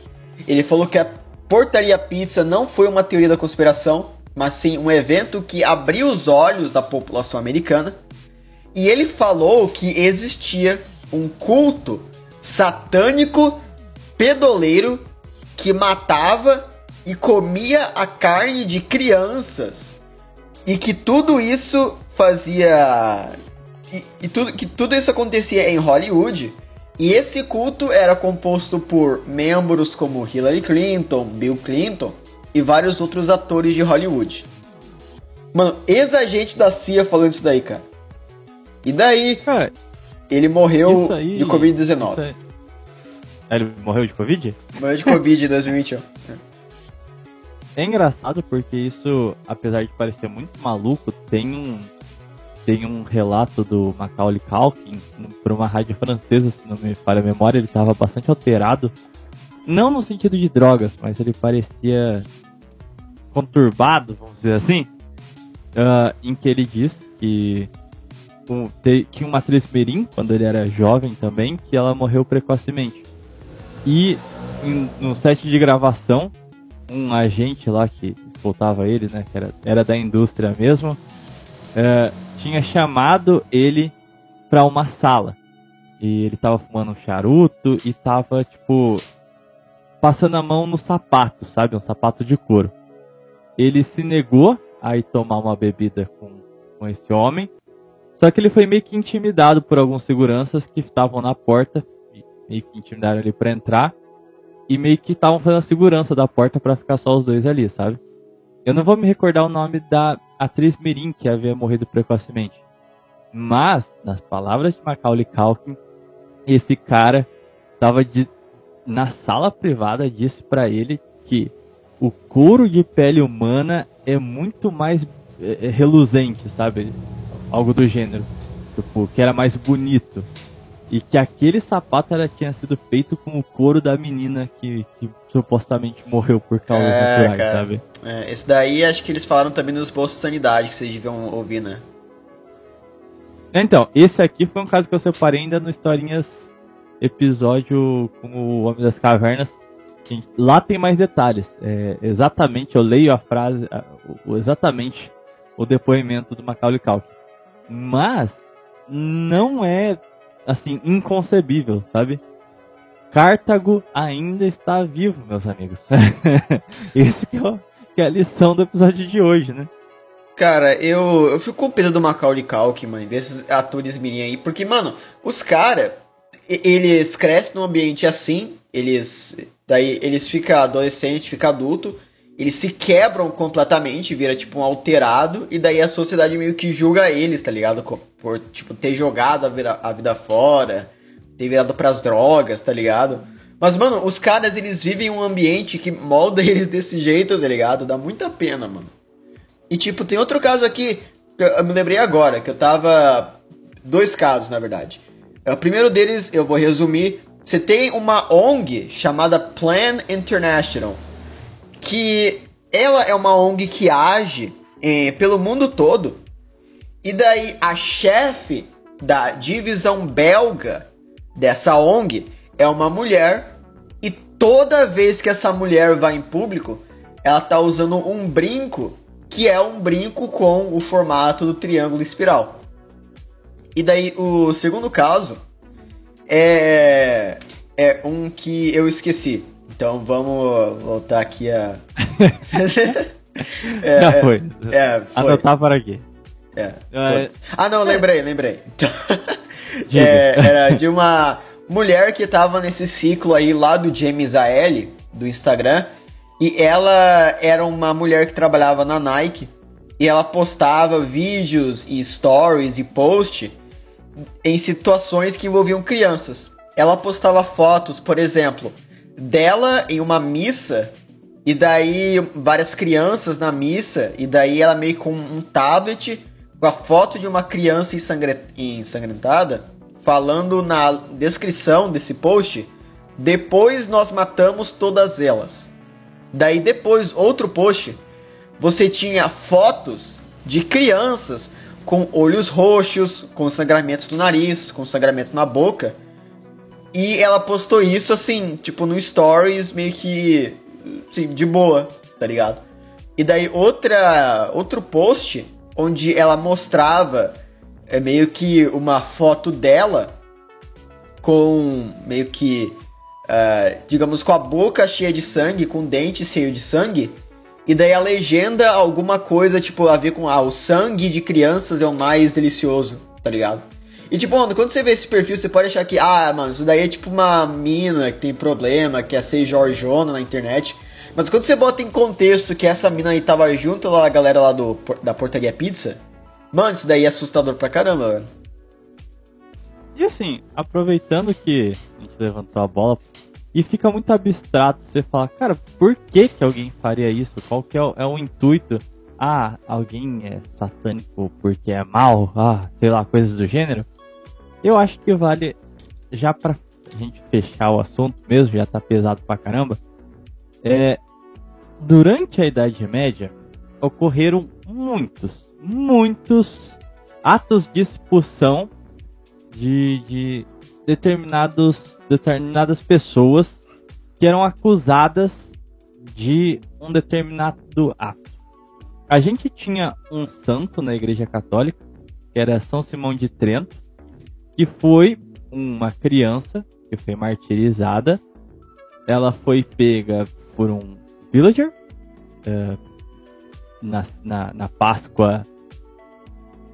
Ele falou que a portaria pizza não foi uma teoria da conspiração, mas sim um evento que abriu os olhos da população americana. E ele falou que existia um culto satânico pedoleiro que matava e comia a carne de crianças e que tudo isso fazia e, e, tudo que tudo isso acontecia em Hollywood e esse culto era composto por membros como Hillary Clinton, Bill Clinton e vários outros atores de Hollywood. Mano, ex-agente da CIA falando isso daí, cara. E daí? Cara, ele morreu aí, de Covid-19. Ele morreu de Covid? Morreu de Covid em 2021. É engraçado porque isso, apesar de parecer muito maluco, tem um tem um relato do Macaulay Culkin por uma rádio francesa, se não me falha a memória, ele estava bastante alterado, não no sentido de drogas, mas ele parecia conturbado, vamos dizer assim, uh, em que ele diz que um, tinha uma atriz Merim, quando ele era jovem também, que ela morreu precocemente. E em, no set de gravação, um agente lá que escoltava ele, né, que era, era da indústria mesmo, é, tinha chamado ele pra uma sala. E ele tava fumando um charuto e tava, tipo, passando a mão no sapato, sabe? Um sapato de couro. Ele se negou a ir tomar uma bebida com, com esse homem. Só que ele foi meio que intimidado por alguns seguranças que estavam na porta, meio que intimidaram ele para entrar, e meio que estavam fazendo a segurança da porta para ficar só os dois ali, sabe? Eu não vou me recordar o nome da atriz Mirim que havia morrido precocemente. Mas, nas palavras de Macaulay Culkin, esse cara tava de, na sala privada disse para ele que o couro de pele humana é muito mais é, é, reluzente, sabe? Algo do gênero. Tipo, que era mais bonito. E que aquele sapato era, tinha sido feito com o couro da menina que, que supostamente morreu por causas é, naturais, cara. sabe? É, esse daí acho que eles falaram também nos postos de sanidade que vocês deviam ouvir, né? Então, esse aqui foi um caso que eu separei ainda no Historinhas episódio com o Homem das Cavernas. Lá tem mais detalhes. É, exatamente, eu leio a frase, exatamente o depoimento do Macaulay Culkin. Mas não é assim, inconcebível, sabe? Cartago ainda está vivo, meus amigos. Esse que é, que é, a lição do episódio de hoje, né? Cara, eu, eu fico com pena do Macaulay Culkin, desses atores mirim aí, porque, mano, os caras, eles crescem num ambiente assim, eles, daí eles ficam adolescente, ficam adulto, eles se quebram completamente, vira tipo um alterado, e daí a sociedade meio que julga eles, tá ligado? Por, tipo, ter jogado a vida, a vida fora, ter virado pras drogas, tá ligado? Mas, mano, os caras, eles vivem um ambiente que molda eles desse jeito, tá ligado? Dá muita pena, mano. E, tipo, tem outro caso aqui, que eu me lembrei agora, que eu tava... Dois casos, na verdade. O primeiro deles, eu vou resumir. Você tem uma ONG chamada Plan International, que ela é uma ONG que age eh, pelo mundo todo. E daí a chefe da divisão belga dessa ONG é uma mulher e toda vez que essa mulher vai em público, ela tá usando um brinco que é um brinco com o formato do triângulo espiral. E daí o segundo caso é é um que eu esqueci. Então vamos voltar aqui a. é, Já foi. É, foi. Anotar para aqui. É, é. Ah, não, lembrei, lembrei. é, era de uma mulher que tava nesse ciclo aí lá do James AL, do Instagram. E ela era uma mulher que trabalhava na Nike. E ela postava vídeos e stories e posts em situações que envolviam crianças. Ela postava fotos, por exemplo, dela em uma missa e daí várias crianças na missa e daí ela meio com um tablet com a foto de uma criança ensangrentada falando na descrição desse post depois nós matamos todas elas. Daí depois outro post você tinha fotos de crianças com olhos roxos com sangramento no nariz com sangramento na boca e ela postou isso assim, tipo, no stories, meio que. Assim, de boa, tá ligado? E daí outra. outro post onde ela mostrava é meio que uma foto dela com meio que. Uh, digamos, com a boca cheia de sangue, com dente cheio de sangue. E daí a legenda, alguma coisa, tipo, a ver com ah, o sangue de crianças é o mais delicioso, tá ligado? E tipo, mano, quando você vê esse perfil, você pode achar que, ah, mano, isso daí é tipo uma mina que tem problema, que é ser Jorjona na internet. Mas quando você bota em contexto que essa mina aí tava junto lá, a galera lá do, da Portaria Pizza, mano, isso daí é assustador pra caramba, velho. E assim, aproveitando que a gente levantou a bola, e fica muito abstrato você falar, cara, por que que alguém faria isso? Qual que é o, é o intuito? Ah, alguém é satânico porque é mal? Ah, sei lá, coisas do gênero. Eu acho que vale, já pra gente fechar o assunto mesmo, já tá pesado pra caramba. É, durante a Idade Média, ocorreram muitos, muitos atos de expulsão de, de determinados, determinadas pessoas que eram acusadas de um determinado ato. A gente tinha um santo na Igreja Católica, que era São Simão de Trento, que foi uma criança que foi martirizada. Ela foi pega por um villager uh, na, na, na, Páscoa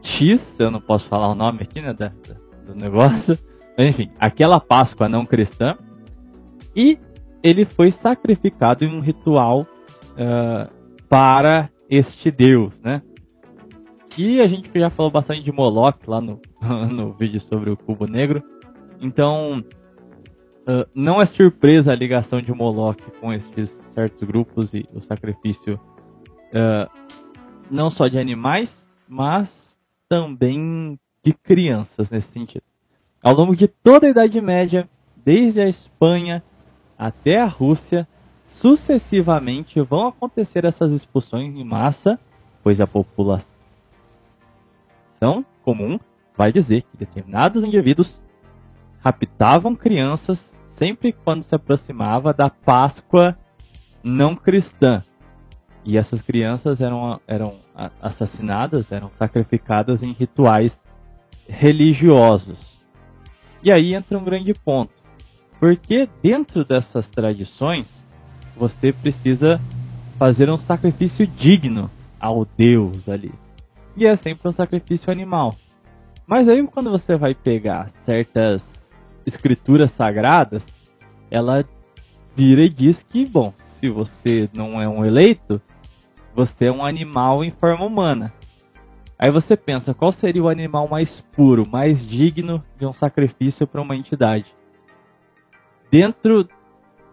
X, eu não posso falar o nome aqui, né, da, do negócio. Enfim, aquela Páscoa não cristã. E ele foi sacrificado em um ritual uh, para este deus, né? E a gente já falou bastante de Moloch lá no, no vídeo sobre o cubo negro. Então, uh, não é surpresa a ligação de Moloch com estes certos grupos e o sacrifício uh, não só de animais, mas também de crianças nesse sentido. Ao longo de toda a Idade Média, desde a Espanha até a Rússia, sucessivamente vão acontecer essas expulsões em massa, pois a população comum vai dizer que determinados indivíduos raptavam crianças sempre quando se aproximava da Páscoa não cristã. E essas crianças eram, eram assassinadas, eram sacrificadas em rituais religiosos. E aí entra um grande ponto. Porque dentro dessas tradições, você precisa fazer um sacrifício digno ao Deus ali. E é sempre um sacrifício animal. Mas aí quando você vai pegar certas escrituras sagradas, ela vira e diz que, bom, se você não é um eleito, você é um animal em forma humana. Aí você pensa, qual seria o animal mais puro, mais digno de um sacrifício para uma entidade? Dentro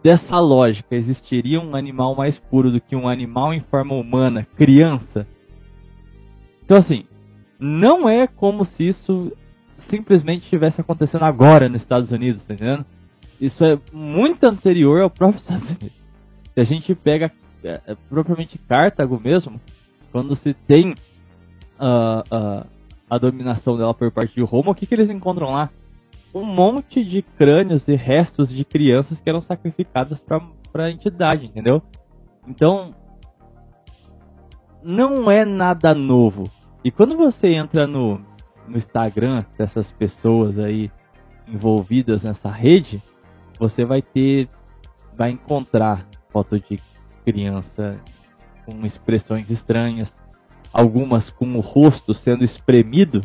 dessa lógica, existiria um animal mais puro do que um animal em forma humana, criança? Então, assim, não é como se isso simplesmente estivesse acontecendo agora nos Estados Unidos, tá entendendo? Isso é muito anterior ao próprio Estados Unidos. Se a gente pega é, é, propriamente Cartago mesmo, quando se tem uh, uh, a dominação dela por parte de Roma, o que, que eles encontram lá? Um monte de crânios e restos de crianças que eram sacrificadas para a entidade, entendeu? Então, não é nada novo. E quando você entra no, no Instagram dessas pessoas aí envolvidas nessa rede, você vai ter, vai encontrar foto de criança com expressões estranhas, algumas com o rosto sendo espremido,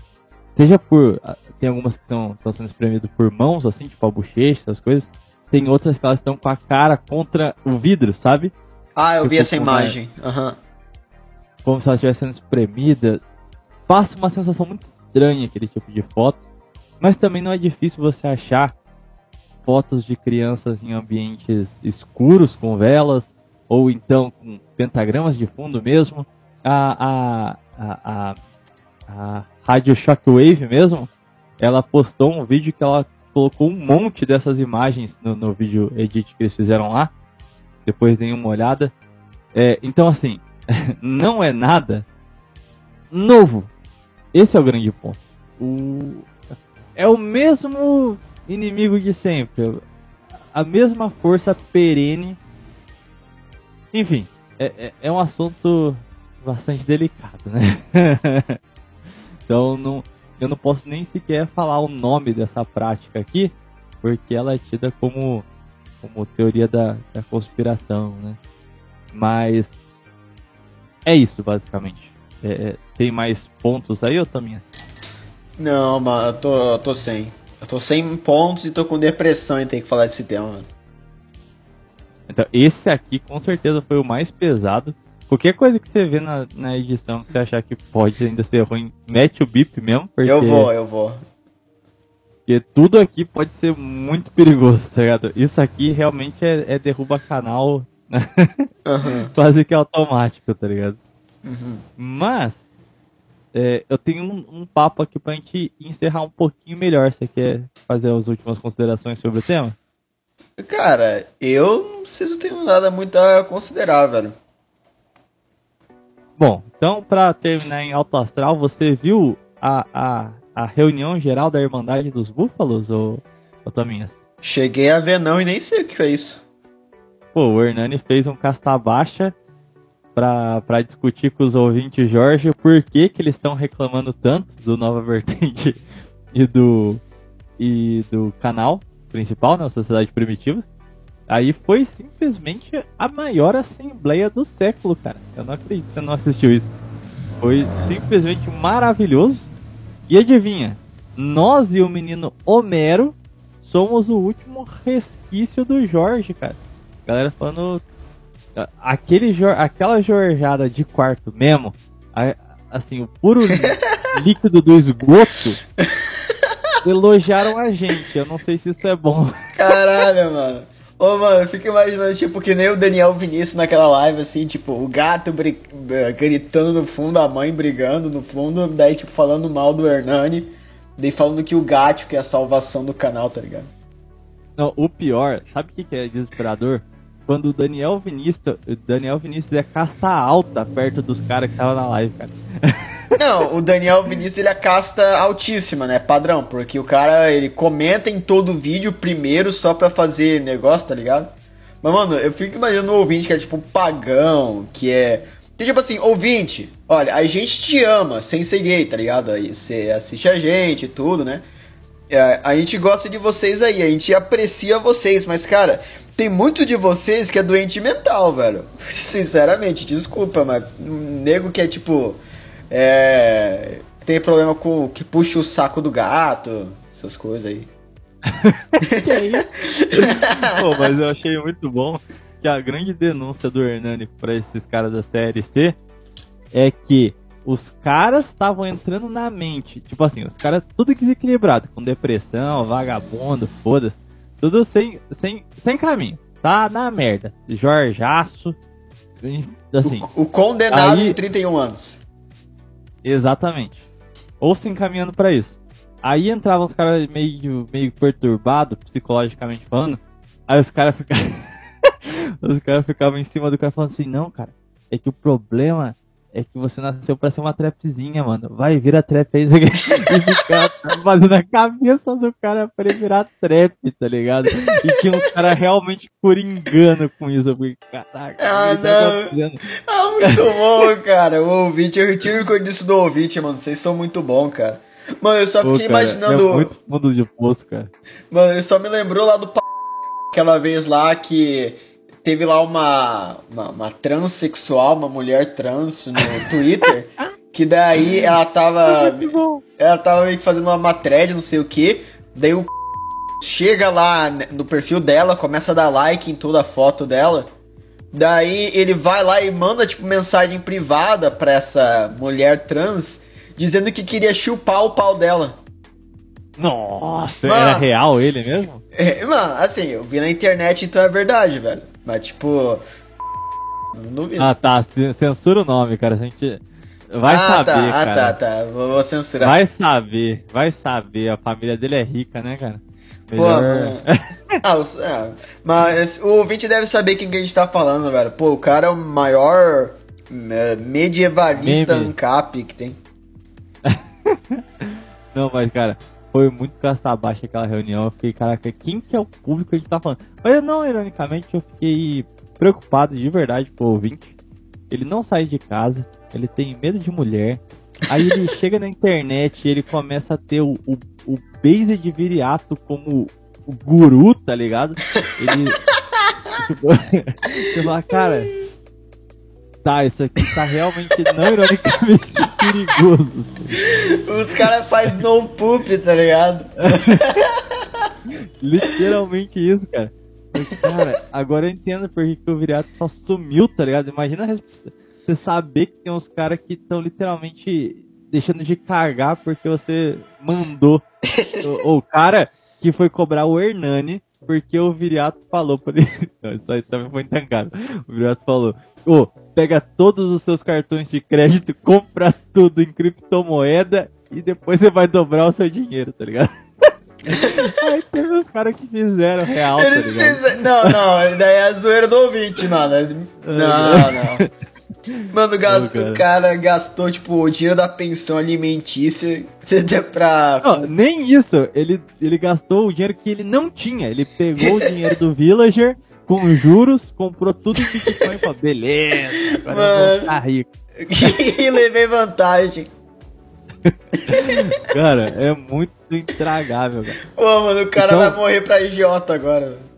seja por. Ah, tem algumas que são, estão sendo espremidas por mãos, assim, tipo a bochecha, essas coisas. Tem outras que elas estão com a cara contra o vidro, sabe? Ah, eu tipo, vi essa imagem. Uhum. Como se ela estivesse sendo espremida. Passa uma sensação muito estranha aquele tipo de foto. Mas também não é difícil você achar fotos de crianças em ambientes escuros com velas, ou então com pentagramas de fundo mesmo. A, a, a, a, Rádio Shockwave mesmo, ela postou um vídeo que ela colocou um monte dessas imagens no, no vídeo edit que eles fizeram lá. Depois dei uma olhada. É, então, assim, não é nada novo. Esse é o grande ponto. O... É o mesmo inimigo de sempre. A mesma força perene enfim, é, é, é um assunto bastante delicado, né? então não, eu não posso nem sequer falar o nome dessa prática aqui, porque ela é tida como, como teoria da, da conspiração, né? Mas é isso, basicamente. É, é tem mais pontos aí, ou Taminha? Não, mano, eu tô, eu tô sem. Eu tô sem pontos e tô com depressão em ter que falar desse tema, mano. Então, esse aqui com certeza foi o mais pesado. Qualquer coisa que você vê na, na edição que você achar que pode ainda ser ruim, mete o bip mesmo. Porque, eu vou, eu vou. Porque tudo aqui pode ser muito perigoso, tá ligado? Isso aqui realmente é, é derruba canal uhum. quase que automático, tá ligado? Uhum. Mas, é, eu tenho um, um, papo aqui pra gente encerrar um pouquinho melhor. Você quer fazer as últimas considerações sobre o tema? Cara, eu não sei se eu tenho nada muito a considerar, velho. Bom, então pra terminar em alto astral, você viu a, a, a reunião geral da Irmandade dos Búfalos, ou, ou Tominhas? Cheguei a ver não e nem sei o que é isso. Pô, o Hernani fez um casta baixa pra discutir com os ouvintes Jorge por que, que eles estão reclamando tanto do Nova Vertente e do e do canal principal, né, Sociedade Primitiva. Aí foi simplesmente a maior assembleia do século, cara. Eu não acredito que você não assistiu isso. Foi simplesmente maravilhoso. E adivinha, nós e o menino Homero somos o último resquício do Jorge, cara. Galera falando. Aquele, aquela jorjada de quarto mesmo, a, assim, o puro líquido do esgoto, elogiaram a gente. Eu não sei se isso é bom. Caralho, mano. Ô, mano, eu fico imaginando, tipo, que nem o Daniel Vinícius naquela live, assim, tipo, o gato gritando no fundo, a mãe brigando no fundo, daí, tipo, falando mal do Hernani, daí falando que o gato que é a salvação do canal, tá ligado? Não, o pior, sabe o que é desesperador? Quando o Daniel Vinícius, Daniel Vinícius é casta alta perto dos caras que estavam na live, cara. Não, o Daniel Vinícius ele é casta altíssima, né? Padrão, porque o cara ele comenta em todo o vídeo primeiro só pra fazer negócio, tá ligado? Mas, mano, eu fico imaginando um ouvinte que é tipo pagão, que é. Que, tipo assim, ouvinte, olha, a gente te ama sem ser gay, tá ligado? Aí você assiste a gente e tudo, né? É, a gente gosta de vocês aí, a gente aprecia vocês, mas, cara, tem muito de vocês que é doente mental, velho. Sinceramente, desculpa, mas um nego que é tipo é, tem problema com que puxa o saco do gato, essas coisas aí. que é isso? Pô, mas eu achei muito bom que a grande denúncia do Hernani para esses caras da série C é que os caras estavam entrando na mente, tipo assim, os caras tudo desequilibrado, com depressão, vagabundo, foda-se, tudo sem, sem, sem caminho, tá na merda. Jorjaço, assim. O, o condenado aí, de 31 anos. Exatamente. Ou se encaminhando para isso. Aí entravam os caras meio, meio perturbados, psicologicamente falando. Aí os caras ficavam. os caras ficavam em cima do cara falando assim: não, cara, é que o problema é que você nasceu pra ser uma trapzinha, mano. Vai, vira trap aí. e ficar fazendo a cabeça do cara pra ele virar trap, tá ligado? E tinha uns caras realmente por engano com isso. Eu caraca, ah, não. Tá ah, muito bom, cara. O ouvinte, eu retiro o que eu disse do ouvinte, mano. Vocês são muito bons, cara. Mano, eu só fiquei Pô, cara, imaginando. É muito fundo de poço, cara. Mano, eu só me lembrou lá do p... aquela vez lá que teve lá uma, uma, uma transexual, uma mulher trans no Twitter, que daí ela tava. Ela tava fazendo uma, thread, não sei o que. Daí o chega lá no perfil dela, começa a dar like em toda a foto dela. Daí ele vai lá e manda tipo mensagem privada pra essa mulher trans dizendo que queria chupar o pau dela. Nossa, mano, era real ele mesmo? É, mano, assim, eu vi na internet, então é verdade, velho. Mas, tipo. Ah, tá. Censura o nome, cara. A gente. Vai ah, saber, tá. Ah, tá, tá. Vou, vou, censurar. Vai saber, vai saber. A família dele é rica, né, cara? Melhor... Pô, ah, o, é, mas o ouvinte deve saber quem que a gente tá falando, velho. Pô, o cara é o maior é, medievalista Meme. ANCAP que tem. Não, mas, cara, foi muito casta baixa aquela reunião. Eu fiquei, caraca, quem que é o público que a gente tá falando? Mas não, ironicamente, eu fiquei preocupado de verdade com o ouvinte. Ele não sai de casa, ele tem medo de mulher. Aí ele chega na internet e ele começa a ter o, o, o base de viriato como o guru, tá ligado? Ele. tipo, você fala, cara, tá, isso aqui tá realmente não ironicamente perigoso. Os caras fazem no poop, tá ligado? Literalmente isso, cara. cara, agora eu entendo por que o Viriato só sumiu, tá ligado? Imagina você saber que tem uns caras que estão literalmente deixando de cagar porque você mandou. o, o cara que foi cobrar o Hernani porque o Viriato falou pra ele. Não, isso aí também foi entancado. O Viriato falou: Ô, oh, pega todos os seus cartões de crédito, compra tudo em criptomoeda e depois você vai dobrar o seu dinheiro, tá ligado? Aí teve uns caras que fizeram real, tá Eles tá? Fizeram... Não, não, daí é a zoeira do ouvinte, mano. Não, não. Mano, gasto, cara. o cara gastou, tipo, o dinheiro da pensão alimentícia pra. Não, nem isso. Ele, ele gastou o dinheiro que ele não tinha. Ele pegou o dinheiro do villager com juros, comprou tudo em Bitcoin e falou, beleza, agora Mano, ficar rico. e levei vantagem. cara, é muito intragável, cara. Pô, mano, o cara Então- vai morrer pra idiota agora.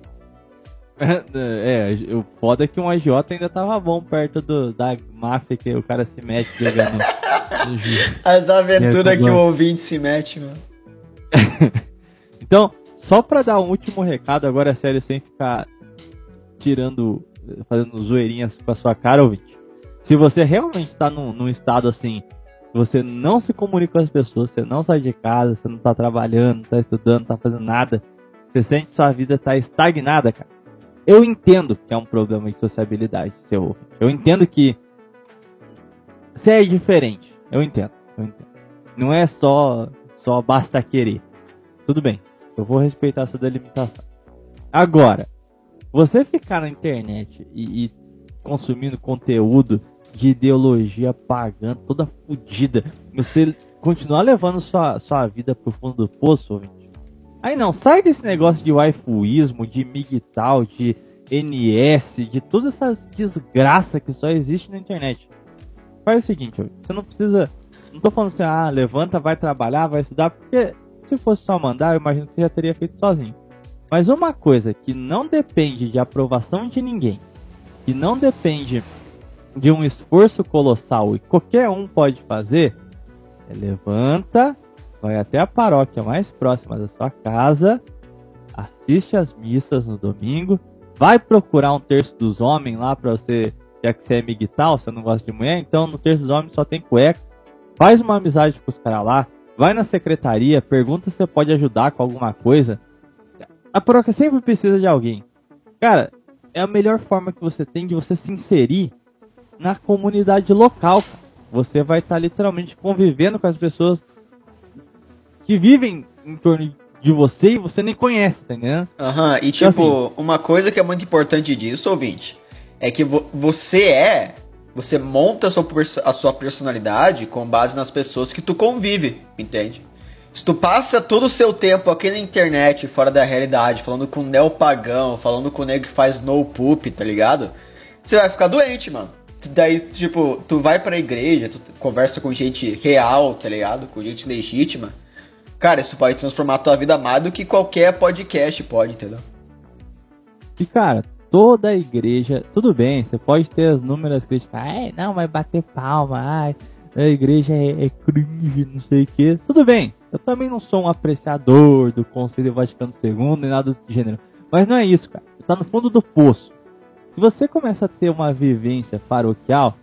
É, o foda é que um agiota ainda tava bom perto do, da máfia que o cara se mete jogando. As aventuras É, que o ouvinte se mete, mano. Então, só pra dar um último recado agora, sério, sem ficar tirando, fazendo zoeirinhas com a sua cara, ouvinte. Se você realmente tá num, num estado assim, você não se comunica com as pessoas, você não sai de casa, você não tá trabalhando, não tá estudando, não tá fazendo nada, você sente que sua vida tá estagnada, cara. Eu entendo que é um problema de sociabilidade, seu ouvinte. Eu entendo que você é diferente. Eu entendo, eu entendo. Não é só, só basta querer. Tudo bem. Eu vou respeitar essa delimitação. Agora, você ficar na internet e, e consumindo conteúdo de ideologia pagã, toda fodida, você continuar levando sua, sua vida pro fundo do poço, ouvinte. Aí não, sai desse negócio de waifuísmo, de migtal, de NS, de todas essas desgraças que só existe na internet. Faz o seguinte, você não precisa. Não tô falando assim, ah, levanta, vai trabalhar, vai estudar, porque se fosse só mandar, eu imagino que você já teria feito sozinho. Mas uma coisa que não depende de aprovação de ninguém, que não depende de um esforço colossal e qualquer um pode fazer, é levanta, vai até a paróquia mais próxima da sua casa, assiste as missas no domingo, vai procurar um terço dos homens lá pra você, já que você é migtal, você não gosta de mulher, então no terço dos homens só tem cueca, faz uma amizade com os caras lá, vai na secretaria, pergunta se você pode ajudar com alguma coisa. A paróquia sempre precisa de alguém. Cara, é a melhor forma que você tem de você se inserir na comunidade local. cara. Você vai estar literalmente convivendo com as pessoas que vivem em torno de você e você nem conhece, tá entendendo? Aham, e Então, tipo, uma coisa que é muito importante disso, ouvinte, é que vo- você é. Você monta a sua, a sua personalidade com base nas pessoas que tu convive, entende? Se tu passa todo o seu tempo aqui na internet, fora da realidade, falando com neopagão, falando com o nego que faz no poop, tá ligado? Você vai ficar doente, mano. Daí, tipo, tu vai pra igreja, tu conversa com gente real, tá ligado? Com gente legítima. Cara, isso pode transformar a tua vida mais do que qualquer podcast pode, entendeu? E cara, toda igreja, tudo bem, você pode ter as números críticas, ai, não, vai bater palma, ai, a igreja é, é cringe, não sei o que. Tudo bem, eu também não sou um apreciador do Conselho Vaticano II, nem nada do gênero. Mas não é isso, cara. Tá no fundo do poço. Se você começa a ter uma vivência paroquial,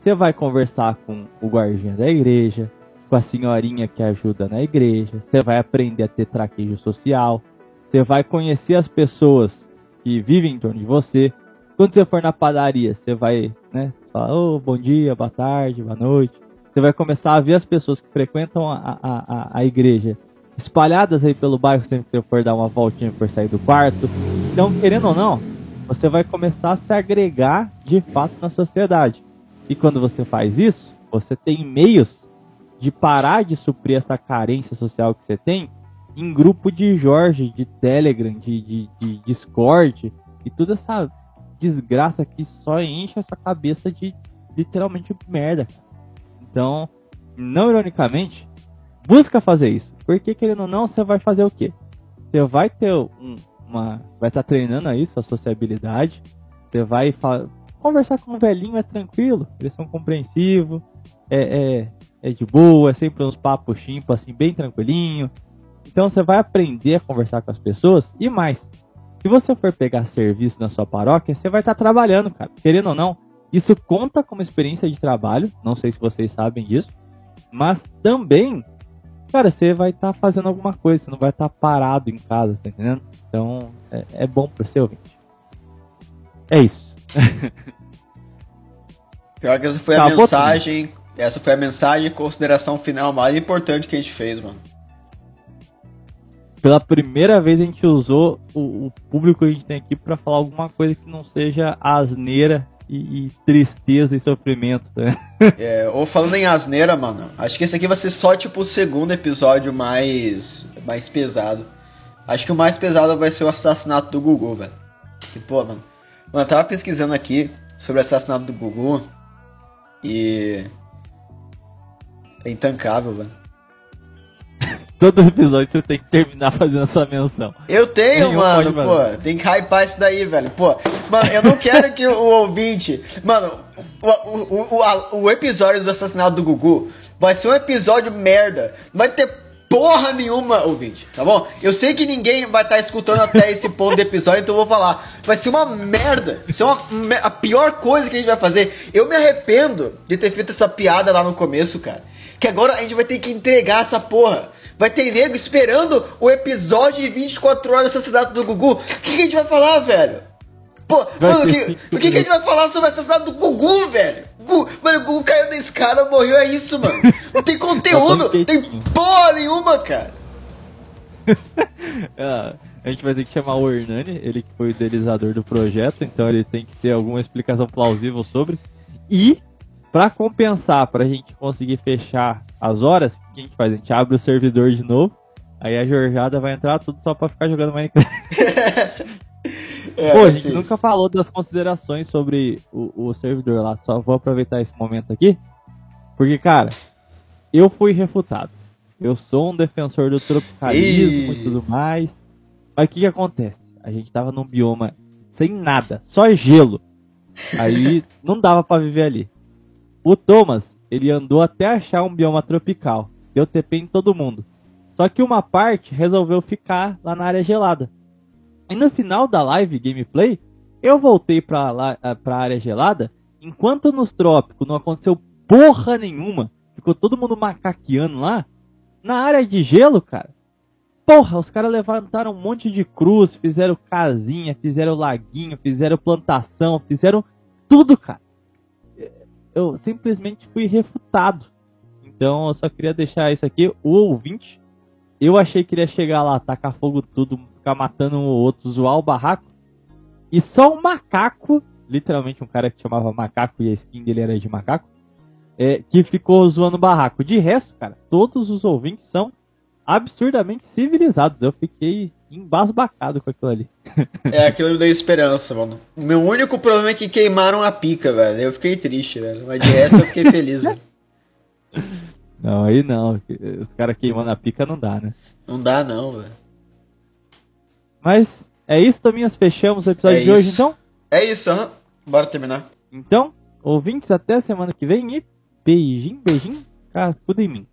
você vai conversar com o guardinha da igreja, com a senhorinha que ajuda na igreja, você vai aprender a ter traquejo social, você vai conhecer as pessoas que vivem em torno de você. Quando você for na padaria, você vai, né, falar, ô, bom dia, boa tarde, boa noite. Você vai começar a ver as pessoas que frequentam a, a, a, igreja espalhadas aí pelo bairro sempre que você for dar uma voltinha por sair do quarto. Então, querendo ou não, você vai começar a se agregar de fato na sociedade. E quando você faz isso, você tem meios de parar de suprir essa carência social que você tem em grupo de Jorge, de Telegram, de, de, de Discord e toda essa desgraça que só enche a sua cabeça de literalmente merda. Então, não ironicamente, busca fazer isso. Porque querendo ou não, você vai fazer o quê? Você vai ter um- uma. Vai estar treinando aí sua sociabilidade. Você vai conversar com um velhinho, é tranquilo. Eles são compreensivos. É, é, é de boa, é sempre uns papos chimpa, assim, bem tranquilinho. Então você vai aprender a conversar com as pessoas e mais. Se você for pegar serviço na sua paróquia, você vai estar trabalhando, cara. Querendo ou não, isso conta como experiência de trabalho. Não sei se vocês sabem disso. Mas também, cara, você vai estar fazendo alguma coisa. Você não vai estar parado em casa, tá entendendo? Então, é, é bom pro seu ouvinte. É isso. Pior que essa foi Tá, a mensagem. Essa foi a mensagem e consideração final mais importante que a gente fez, mano. Pela primeira vez a gente usou o, o público que a gente tem aqui pra falar alguma coisa que não seja asneira e, e tristeza e sofrimento. Né? É, ou falando em asneira, mano, acho que esse aqui vai ser só tipo o segundo episódio mais, mais pesado. Acho que o mais pesado vai ser o assassinato do Gugu, velho. Que, pô, mano. Mano, eu tava pesquisando aqui sobre o assassinato do Gugu e. É intancável, velho. Todo episódio você tem que terminar fazendo essa menção. Eu tenho, Nenhum mano, pô. Tem que hypar isso daí, velho. Pô, mano, eu não quero que o, ouvinte. Mano, o, o, o, a- o episódio do assassinato do Gugu vai ser um episódio merda. Não vai ter porra nenhuma, ouvinte, tá bom? Eu sei que ninguém vai estar escutando até esse ponto do episódio, então eu vou falar. Vai ser uma merda. Isso é uma, a pior coisa que a gente vai fazer. Eu me arrependo de ter feito essa piada lá no começo, cara. Que agora a gente vai ter que entregar essa porra. Vai ter nego esperando o episódio de 24 horas do assassinato do Gugu. O que, que a gente vai falar, velho? Pô, Vai mano, o que, que, que a gente vai falar sobre o assassinato do Gugu, velho? Gu- mano, o Gugu caiu da escada, morreu, é isso, mano. Não tem conteúdo, Só tem porra nenhuma, cara. Ah, a gente vai ter que chamar o Hernani, ele que foi o idealizador do projeto, então ele tem que ter alguma explicação plausível sobre. E, pra compensar, pra gente conseguir fechar as horas, o que a gente faz? A gente abre o servidor de novo, aí a Jorjada vai entrar tudo só pra ficar jogando Minecraft. É, Pô, a gente nunca isso. falou das considerações sobre o, o servidor lá, só vou aproveitar esse momento aqui, porque, cara, eu fui refutado. Eu sou um defensor do tropicalismo Ih. e tudo mais. Mas o que que acontece? A gente tava num bioma sem nada, só gelo. Aí não dava pra viver ali. O Thomas, ele andou até achar um bioma tropical. Deu TP em todo mundo. Só que uma parte resolveu ficar lá na área gelada. E no final da live gameplay, eu voltei pra, lá, ah, pra área gelada. Enquanto nos trópicos não aconteceu porra nenhuma, ficou todo mundo macaqueando lá. Na área de gelo, cara, porra, os caras levantaram um monte de cruz, fizeram casinha, fizeram laguinho, fizeram plantação, fizeram tudo, cara. Eu simplesmente fui refutado. Então eu só queria deixar isso aqui. O ouvinte, eu achei que ele ia chegar lá, tacar fogo tudo, ficar matando um ou outro, zoar o barraco. E só um macaco, literalmente um cara que chamava macaco e a skin dele era de macaco, é, que ficou zoando o barraco. De resto, cara, todos os ouvintes são absurdamente civilizados. Eu fiquei embasbacado com aquilo ali. É aquilo me deu esperança, mano. O meu único problema é que queimaram a pica, velho. Eu fiquei triste, velho. Mas de resto eu fiquei feliz, velho. Não, aí não. Os caras queimando a pica não dá, né? Não dá não, velho. Mas é isso, Tominhas. Fechamos o episódio É de hoje, então. É isso, aham. Bora terminar. Então, ouvintes, até semana que vem e beijinho, beijinho, cascudo em mim.